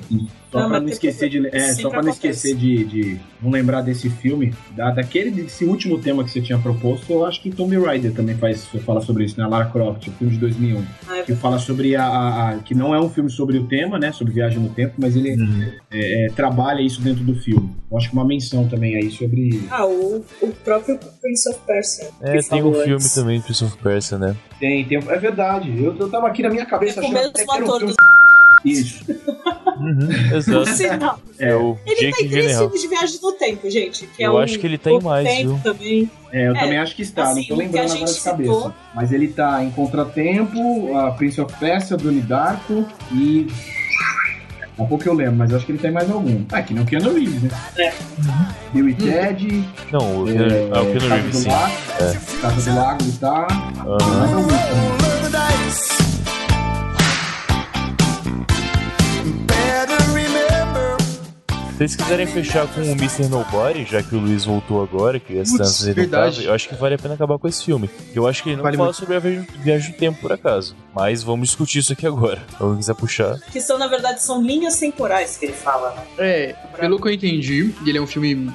Só Não, pra não esquecer de. É, só pra não acontece. esquecer de, de não lembrar desse filme, da, daquele desse último tema que você tinha proposto, eu acho que Tomb Raider também faz, fala sobre isso, né? Lara Croft, o filme de 2001. Ah, é Que fala sobre a, a- a- que não é um filme sobre o tema, né? Sobre viagem no tempo, mas ele é, é, trabalha isso dentro do filme. Eu acho que uma menção também aí sobre. Ah, o, o próprio Prince of Persia. É, que tem um falou filme antes. também, Prince of Persia, né? Tem, tem. É verdade. Eu, eu tava aqui na minha É cabeça o achando até que era um ator filme. do Isso. Uhum, exato. É o Ele tá Jake em três filmes de viagem no tempo, gente. Que é Eu o acho que ele tá em mais, viu? também. É, eu É, também acho que está, assim, não tô lembrando a agora de cabeça. citou- Mas ele tá em Contratempo, a Prince of Persia, Donnie Darko e. A pouco eu lembro, mas eu acho que ele tem mais algum. Ah, que não Keanu Reeves, né? É. Bill e Ted, Não, o é, ah, o Keanu Casa Reeves, do sim. Lago, Casa do Lago ele tá. Aham. Mais algum também. Se vocês quiserem fechar com o Mr. Nobody, já que o Luiz voltou agora, que essa Putz, verdade. tava, eu acho que vale a pena acabar com esse filme. Eu acho que ele não Vale fala muito. sobre a viagem, no tempo, por acaso. Mas vamos discutir isso aqui agora. Se alguém quiser puxar. Que são, na verdade, são linhas temporais que ele fala, né? É, pelo que eu entendi, e ele é um filme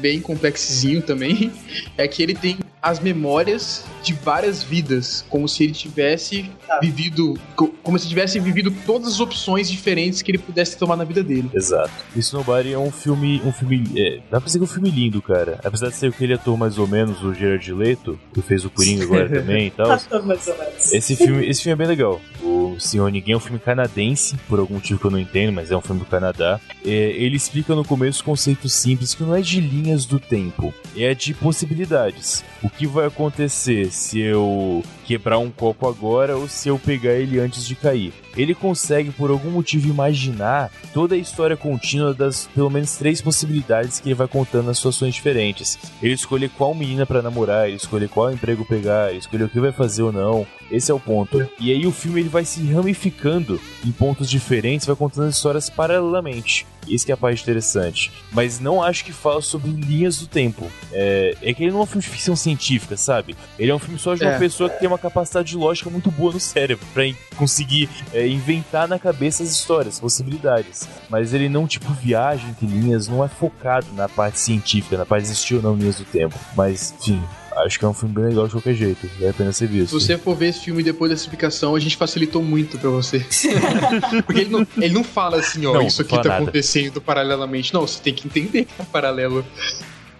bem complexinho também, é que ele tem as memórias de várias vidas, como se ele tivesse Tá. vivido, co- como se tivesse vivido todas as opções diferentes que ele pudesse tomar na vida dele. Exato. Mr. Nobody é um filme. Um filme é, dá pra dizer que é um filme lindo, cara. Apesar de ser aquele ator mais ou menos, o Gerard Leto, que fez o Coringa agora também e tal. Mais ou menos. Esse filme, esse filme é bem legal. O Senhor Ninguém é um filme canadense, por algum motivo que eu não entendo, mas é um filme do Canadá. É, ele explica no começo um conceito simples que não é de linhas do tempo, é de possibilidades. O que vai acontecer se eu quebrar um copo agora ou se eu pegar ele antes de cair? Ele consegue, por algum motivo, imaginar toda a história contínua das pelo menos três possibilidades que ele vai contando nas situações diferentes. Ele escolher qual menina pra namorar, ele escolher qual emprego pegar, ele escolher o que vai fazer ou não. Esse é o ponto. E aí o filme ele vai se ramificando em pontos diferentes, vai contando as histórias paralelamente. Isso que é a parte interessante. Mas não acho que fala sobre linhas do tempo. É, é que ele não é um filme de ficção científica, sabe? Ele é um filme só de uma É. pessoa que tem uma capacidade lógica muito boa no cérebro in- conseguir é, inventar na cabeça as histórias, possibilidades. Mas ele não, tipo, viaja entre linhas, não é focado na parte científica, na parte de existir ou não linhas do tempo. Mas, enfim, acho que é um filme bem legal de qualquer jeito. Vale a pena ser Se visto. você for ver esse filme depois dessa explicação, a gente facilitou muito pra você. Porque ele não, ele não fala assim, ó, Não, isso aqui tá nada. acontecendo paralelamente. Não, você tem que entender que tá paralelo.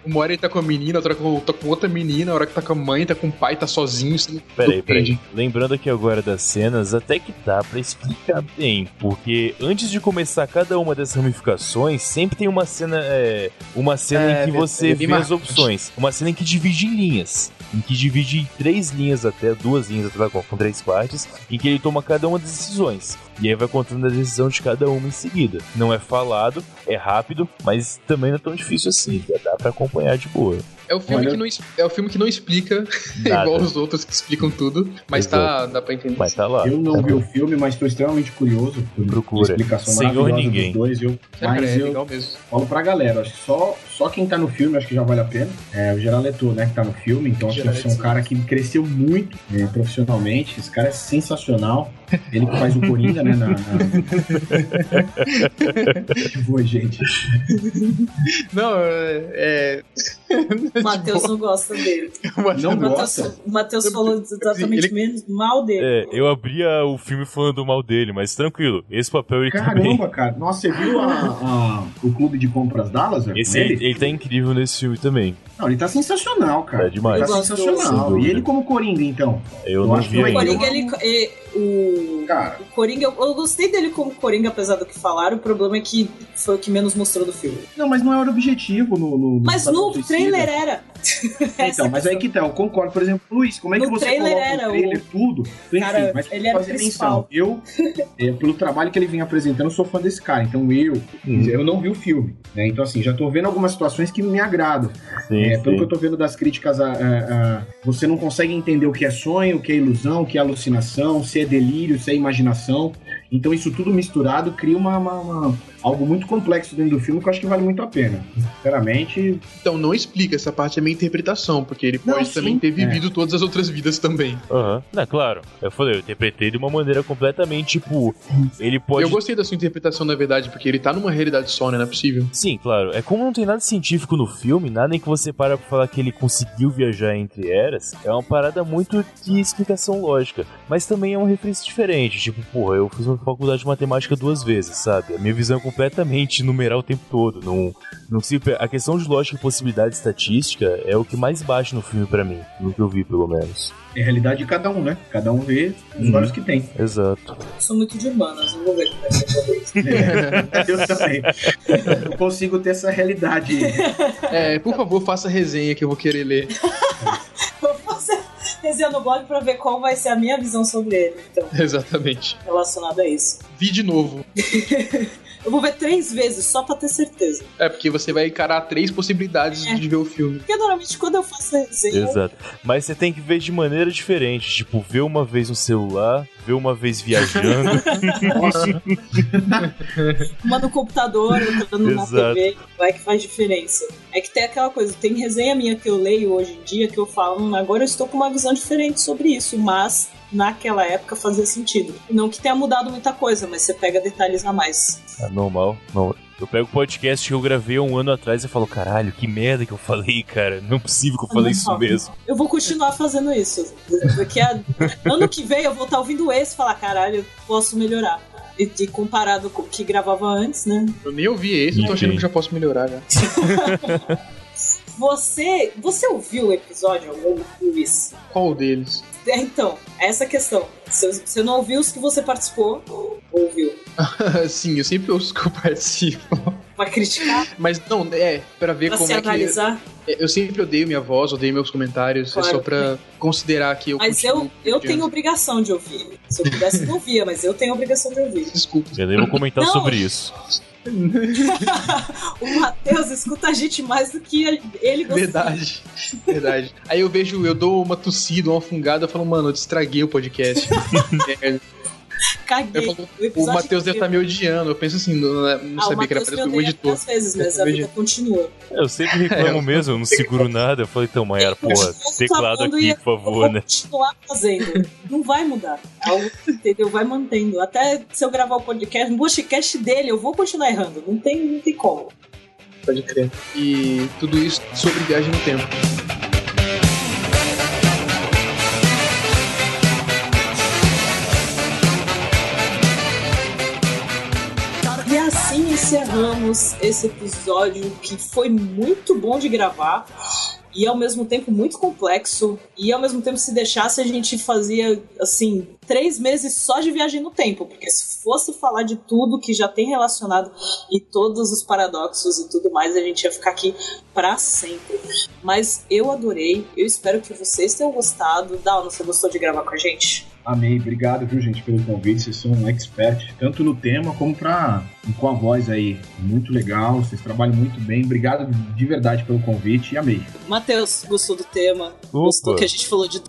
Uma hora ele tá com a menina, outra com, tá com outra menina, a hora que tá com a mãe, tá com o pai, tá sozinho. Não Peraí, peraí. Lembrando aqui agora das cenas, até que dá pra explicar bem, porque antes de começar cada uma das ramificações, sempre tem uma cena, é, uma cena É, em que é você bem vê as opções, uma cena em que divide em linhas, em que divide em três linhas até, duas linhas até, com três partes, em que ele toma cada uma das decisões. E aí vai contando a decisão de cada uma em seguida. Não é falado, é rápido, mas também não é tão difícil assim, já dá pra acompanhar de boa. É o filme, Olha- que não, é o filme que não explica, igual os outros que explicam tudo, mas tá, dá pra entender. Mas tá lá. Eu não vi o filme, mas estou extremamente curioso por Procura. explicação Senhor Ninguém. dos dois. Eu, É, cara, mas é eu legal mesmo. falo pra galera, acho que só, só quem tá no filme acho que já vale a pena. É o Leto, né, que tá no filme, então acho que ser um cara que cresceu muito né, profissionalmente. Esse cara é sensacional. Ele que faz o Coringa, né, na... na... que boa, gente. Não, é. é... O Matheus não gosta dele. Não O Matheus, gosta? o Matheus falou exatamente Ele- menos mal dele. É, eu abria o filme falando mal dele, mas tranquilo, esse papel ele tá bem. Caramba, cara. Nossa, você viu a- a- o clube de compras Dallas? velho, Esse ele, ele? tá incrível nesse filme também. Não, ele tá sensacional, cara. Tá demais. Ele tá sensacional. E ele como Coringa, então? Eu, Eu não acho vi que ainda. O Coringa, ele, o, Cara, o Coringa, eu, eu gostei dele como Coringa, apesar do que falaram. O problema é que foi o que menos mostrou do filme. Não, mas não era o objetivo no. no mas no trailer era. então, mas aí que tá, eu concordo. Por exemplo, Luiz, como é que no você trailer coloca era no trailer o... tudo? Enfim, Cara, mas ele era fazer principal. menção. Eu, é, pelo trabalho que ele vem apresentando, eu sou fã desse cara. Então eu, Uhum. eu não vi o filme. Né? Então, assim, já tô vendo algumas situações que me agradam. Sim, É, pelo sim. que eu tô vendo das críticas, a, a- a- você não consegue entender o que é sonho, o que é ilusão, o que é alucinação, se é delírio, se é imaginação. Então isso tudo misturado cria uma, uma- uma- algo muito complexo dentro do filme que eu acho que vale muito a pena. Sinceramente, Então não explica, essa parte é minha interpretação, porque ele Não, pode sim. também ter vivido todas as outras vidas também. Aham. Não, claro. Eu falei, eu interpretei de uma maneira completamente, tipo, ele pode. Eu gostei da sua interpretação, na verdade, porque ele tá numa realidade só, né? Não é possível. Sim, claro. É como não tem nada científico no filme, nada em que você para pra falar que ele conseguiu viajar entre eras, é uma parada muito de explicação lógica. Mas também é um referência diferente. Tipo, porra, eu fiz uma faculdade de matemática duas vezes, sabe? A minha visão é completamente numeral o tempo todo. Não, não se, a questão de lógica e possibilidade estatística é o que mais baixa no filme pra mim, no que eu vi, pelo menos. é a realidade de cada um, né? Cada um vê os Uhum. olhos que tem. Exato. Sou muito de humanas, não vou ver como vai ser pra vocês. É, eu também. Eu consigo ter essa realidade. É, por favor, faça resenha que eu vou querer ler. Eu vou fazer resenha no blog pra ver qual vai ser a minha visão sobre ele, então, Exatamente. relacionado a isso. Vi de novo. Eu vou ver três vezes, só pra ter certeza. É, porque você vai encarar três possibilidades É. de ver o filme. Porque normalmente quando eu faço resenha, Exato. Mas você tem que ver de maneira diferente. Tipo, ver uma vez no celular, ver uma vez viajando. Nossa, uma no computador, outra no- na. TV, vai que faz diferença. É que tem aquela coisa, tem resenha minha que eu leio hoje em dia que eu falo, hum, agora eu estou com uma visão diferente sobre isso, mas naquela época fazia sentido. Não que tenha mudado muita coisa, mas você pega detalhes a mais. É normal. Não. Eu pego o podcast que eu gravei um ano atrás e falo, caralho, que merda que eu falei, cara. Não é possível que eu falei isso Não, mesmo. Eu vou continuar fazendo isso. Daqui a ano que vem eu vou estar ouvindo esse e falar, caralho, eu posso melhorar. E, e comparado com o que gravava antes, né? Eu nem ouvi esse, eu tô achando que já posso melhorar já. Você, você ouviu o episódio, Luiz? Qual deles? É, então, essa questão. Você, você não ouviu os que você participou? Ou ouviu? Sim, eu sempre ouço que eu participo. Pra criticar? Mas não, é, pra ver Pra como se é que. analisar? Eu sempre odeio minha voz, odeio meus comentários. Claro. É só pra considerar que eu. Mas eu, eu adiante. tenho obrigação de ouvir. Se eu pudesse, não ouvia, mas eu tenho obrigação de ouvir. Desculpa. Eu nem vou comentar Não. sobre isso. O Matheus escuta a gente mais do que ele gosta. Verdade. Verdade. Aí eu vejo, eu dou uma tossida, uma fungada, eu falo, mano, eu te estraguei o podcast. É, Caguei. eu O Matheus deve estar me odiando. Eu penso assim, não, não Ah, o sabia que era para o editor. vezes, mas a vida continua. Eu sempre reclamo mesmo, eu não seguro nada. Eu falei, então, Mayara, porra, teclado aqui, por favor, né? continuar fazendo. Não vai mudar. Algo, entendeu? Vai mantendo. Até se eu gravar o podcast, no podcast dele, eu vou continuar errando. Não tem, não tem como. Pode crer. E tudo isso sobre viagem no tempo. Encerramos esse episódio que foi muito bom de gravar e ao mesmo tempo muito complexo. E ao mesmo tempo, se deixasse, a gente fazia assim, três meses só de viagem no tempo. Porque se fosse falar de tudo que já tem relacionado e todos os paradoxos e tudo mais, a gente ia ficar aqui para sempre. Mas eu adorei, eu espero que vocês tenham gostado. Dalma, você gostou de gravar com a gente? Amei, obrigado, viu, gente, pelo convite. Vocês são um expert, tanto no tema como pra, com a voz aí. Muito legal, vocês trabalham muito bem. Obrigado de verdade pelo convite e amei. Matheus, gostou do tema? Opa. Gostou que a gente falou de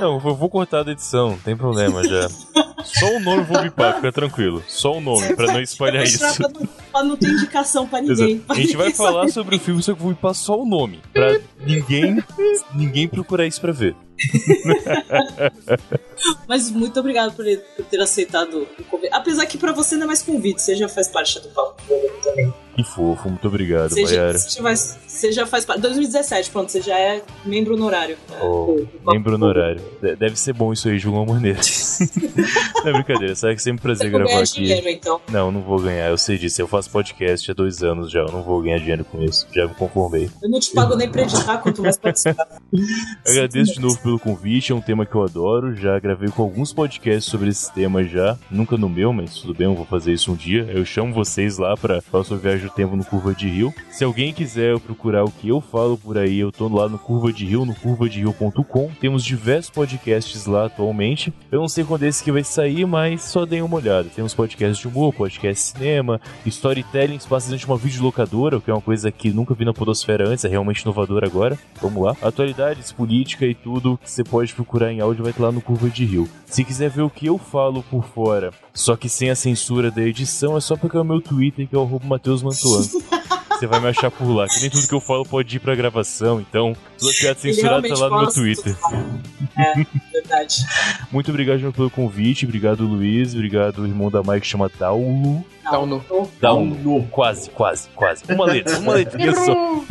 Não, eu vou cortar da edição, não tem problema já. Só o nome vou bipar, fica tranquilo. Só o nome, pra não espalhar isso. Pra não, pra não ter indicação pra ninguém. Pra A gente vai ninguém falar saber. sobre o filme, só que eu vou bipar só o nome. Pra ninguém, ninguém procurar isso pra ver. Mas muito obrigado por, por ter aceitado o convite. Apesar que pra você não é mais convite, você já faz parte do papo também. Que fofo, muito obrigado, Você já, você já faz, você já faz parte. 2017, pronto, você já é membro honorário. Oh, É, membro honorário. De- Deve ser bom isso aí de alguma maneira. não é brincadeira, sabe que é sempre prazer gravar aqui. dinheiro, então. Não, não vou ganhar, eu sei disso. Eu faço podcast há dois anos já, eu não vou ganhar dinheiro com isso. Já me conformei. Eu não te pago nem pra editar, quanto mais participar. Agradeço de novo pelo convite, é um tema que eu adoro. Já gravei com alguns podcasts sobre esse tema já. Nunca no meu, mas tudo bem, eu vou fazer isso um dia. Eu chamo vocês lá pra falar sobre viagem do tempo no Curva de Rio. Se alguém quiser procurar o que eu falo por aí, eu tô lá no Curva de Rio, no curvaderio.com. Temos diversos podcasts lá atualmente. Eu não sei quando esse que vai sair, mas só deem uma olhada. Temos podcasts de humor, podcast de cinema, storytelling, dentro de uma videolocadora, o que é uma coisa que nunca vi na podosfera antes, é realmente inovador agora. Vamos lá. Atualidades, política e tudo que você pode procurar em áudio vai estar lá no Curva de Rio. Se quiser ver o que eu falo por fora, só que sem a censura da edição, é só pegar o meu Twitter, que é o Matheus Mantuan. Você vai me achar por lá. Que nem tudo que eu falo pode ir pra gravação, então toda piada Ele censurada tá lá no meu. Twitter. É, verdade. Muito obrigado João, pelo convite, obrigado Luiz, obrigado o irmão da Mike que chama Daulo. Dá no. Daulo. Quase, quase, quase. Uma letra, uma letrinha só.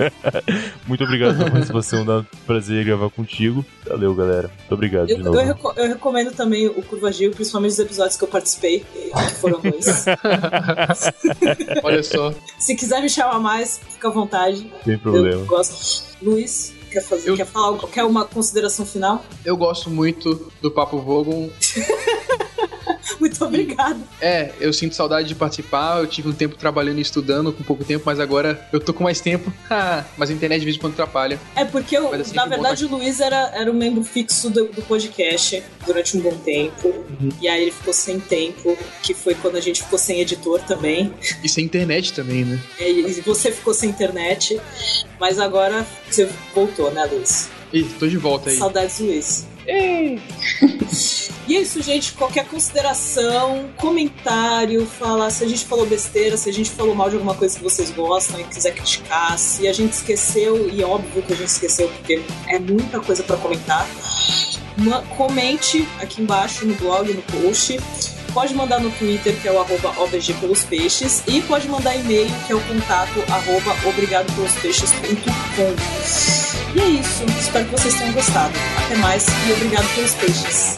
Muito obrigado pela participação, dá um prazer gravar contigo. Valeu, galera. Muito obrigado Eu, de eu, novo. reco- eu recomendo também o Curva Gil, principalmente os episódios que eu participei, que foram dois. Olha só. Se quiser me chamar mais, fica à vontade. Sem Eu problema. gosto. Luiz, quer, fazer, Eu- quer falar? Quer uma consideração final? Eu gosto muito do Papo Vogon. Muito obrigado. É, eu sinto saudade de participar. Eu tive um tempo trabalhando e estudando, com pouco tempo, mas agora eu tô com mais tempo. Ah, mas a internet de vez em quando atrapalha. É porque, eu, é na bom verdade, o Luiz era, era um membro fixo do, do podcast durante um bom tempo. E aí ele ficou sem tempo, que foi quando a gente ficou sem editor também. E sem internet também, né? E você ficou sem internet. Mas agora você voltou, né, Luiz? Ih, tô de volta aí. Saudades, Luiz. E é isso, gente. Qualquer consideração, comentário, falar se a gente falou besteira, se a gente falou mal de alguma coisa que vocês gostam e quiser criticar, se a gente esqueceu, e é óbvio que a gente esqueceu, porque é muita coisa pra comentar. Comente aqui embaixo no blog, no post. Pode mandar no Twitter, que é o arroba OBG pelos peixes, e pode mandar e-mail, que é o contato arroba obrigado pelos peixes.com. E é isso. Espero que vocês tenham gostado. Até mais e obrigado pelos peixes.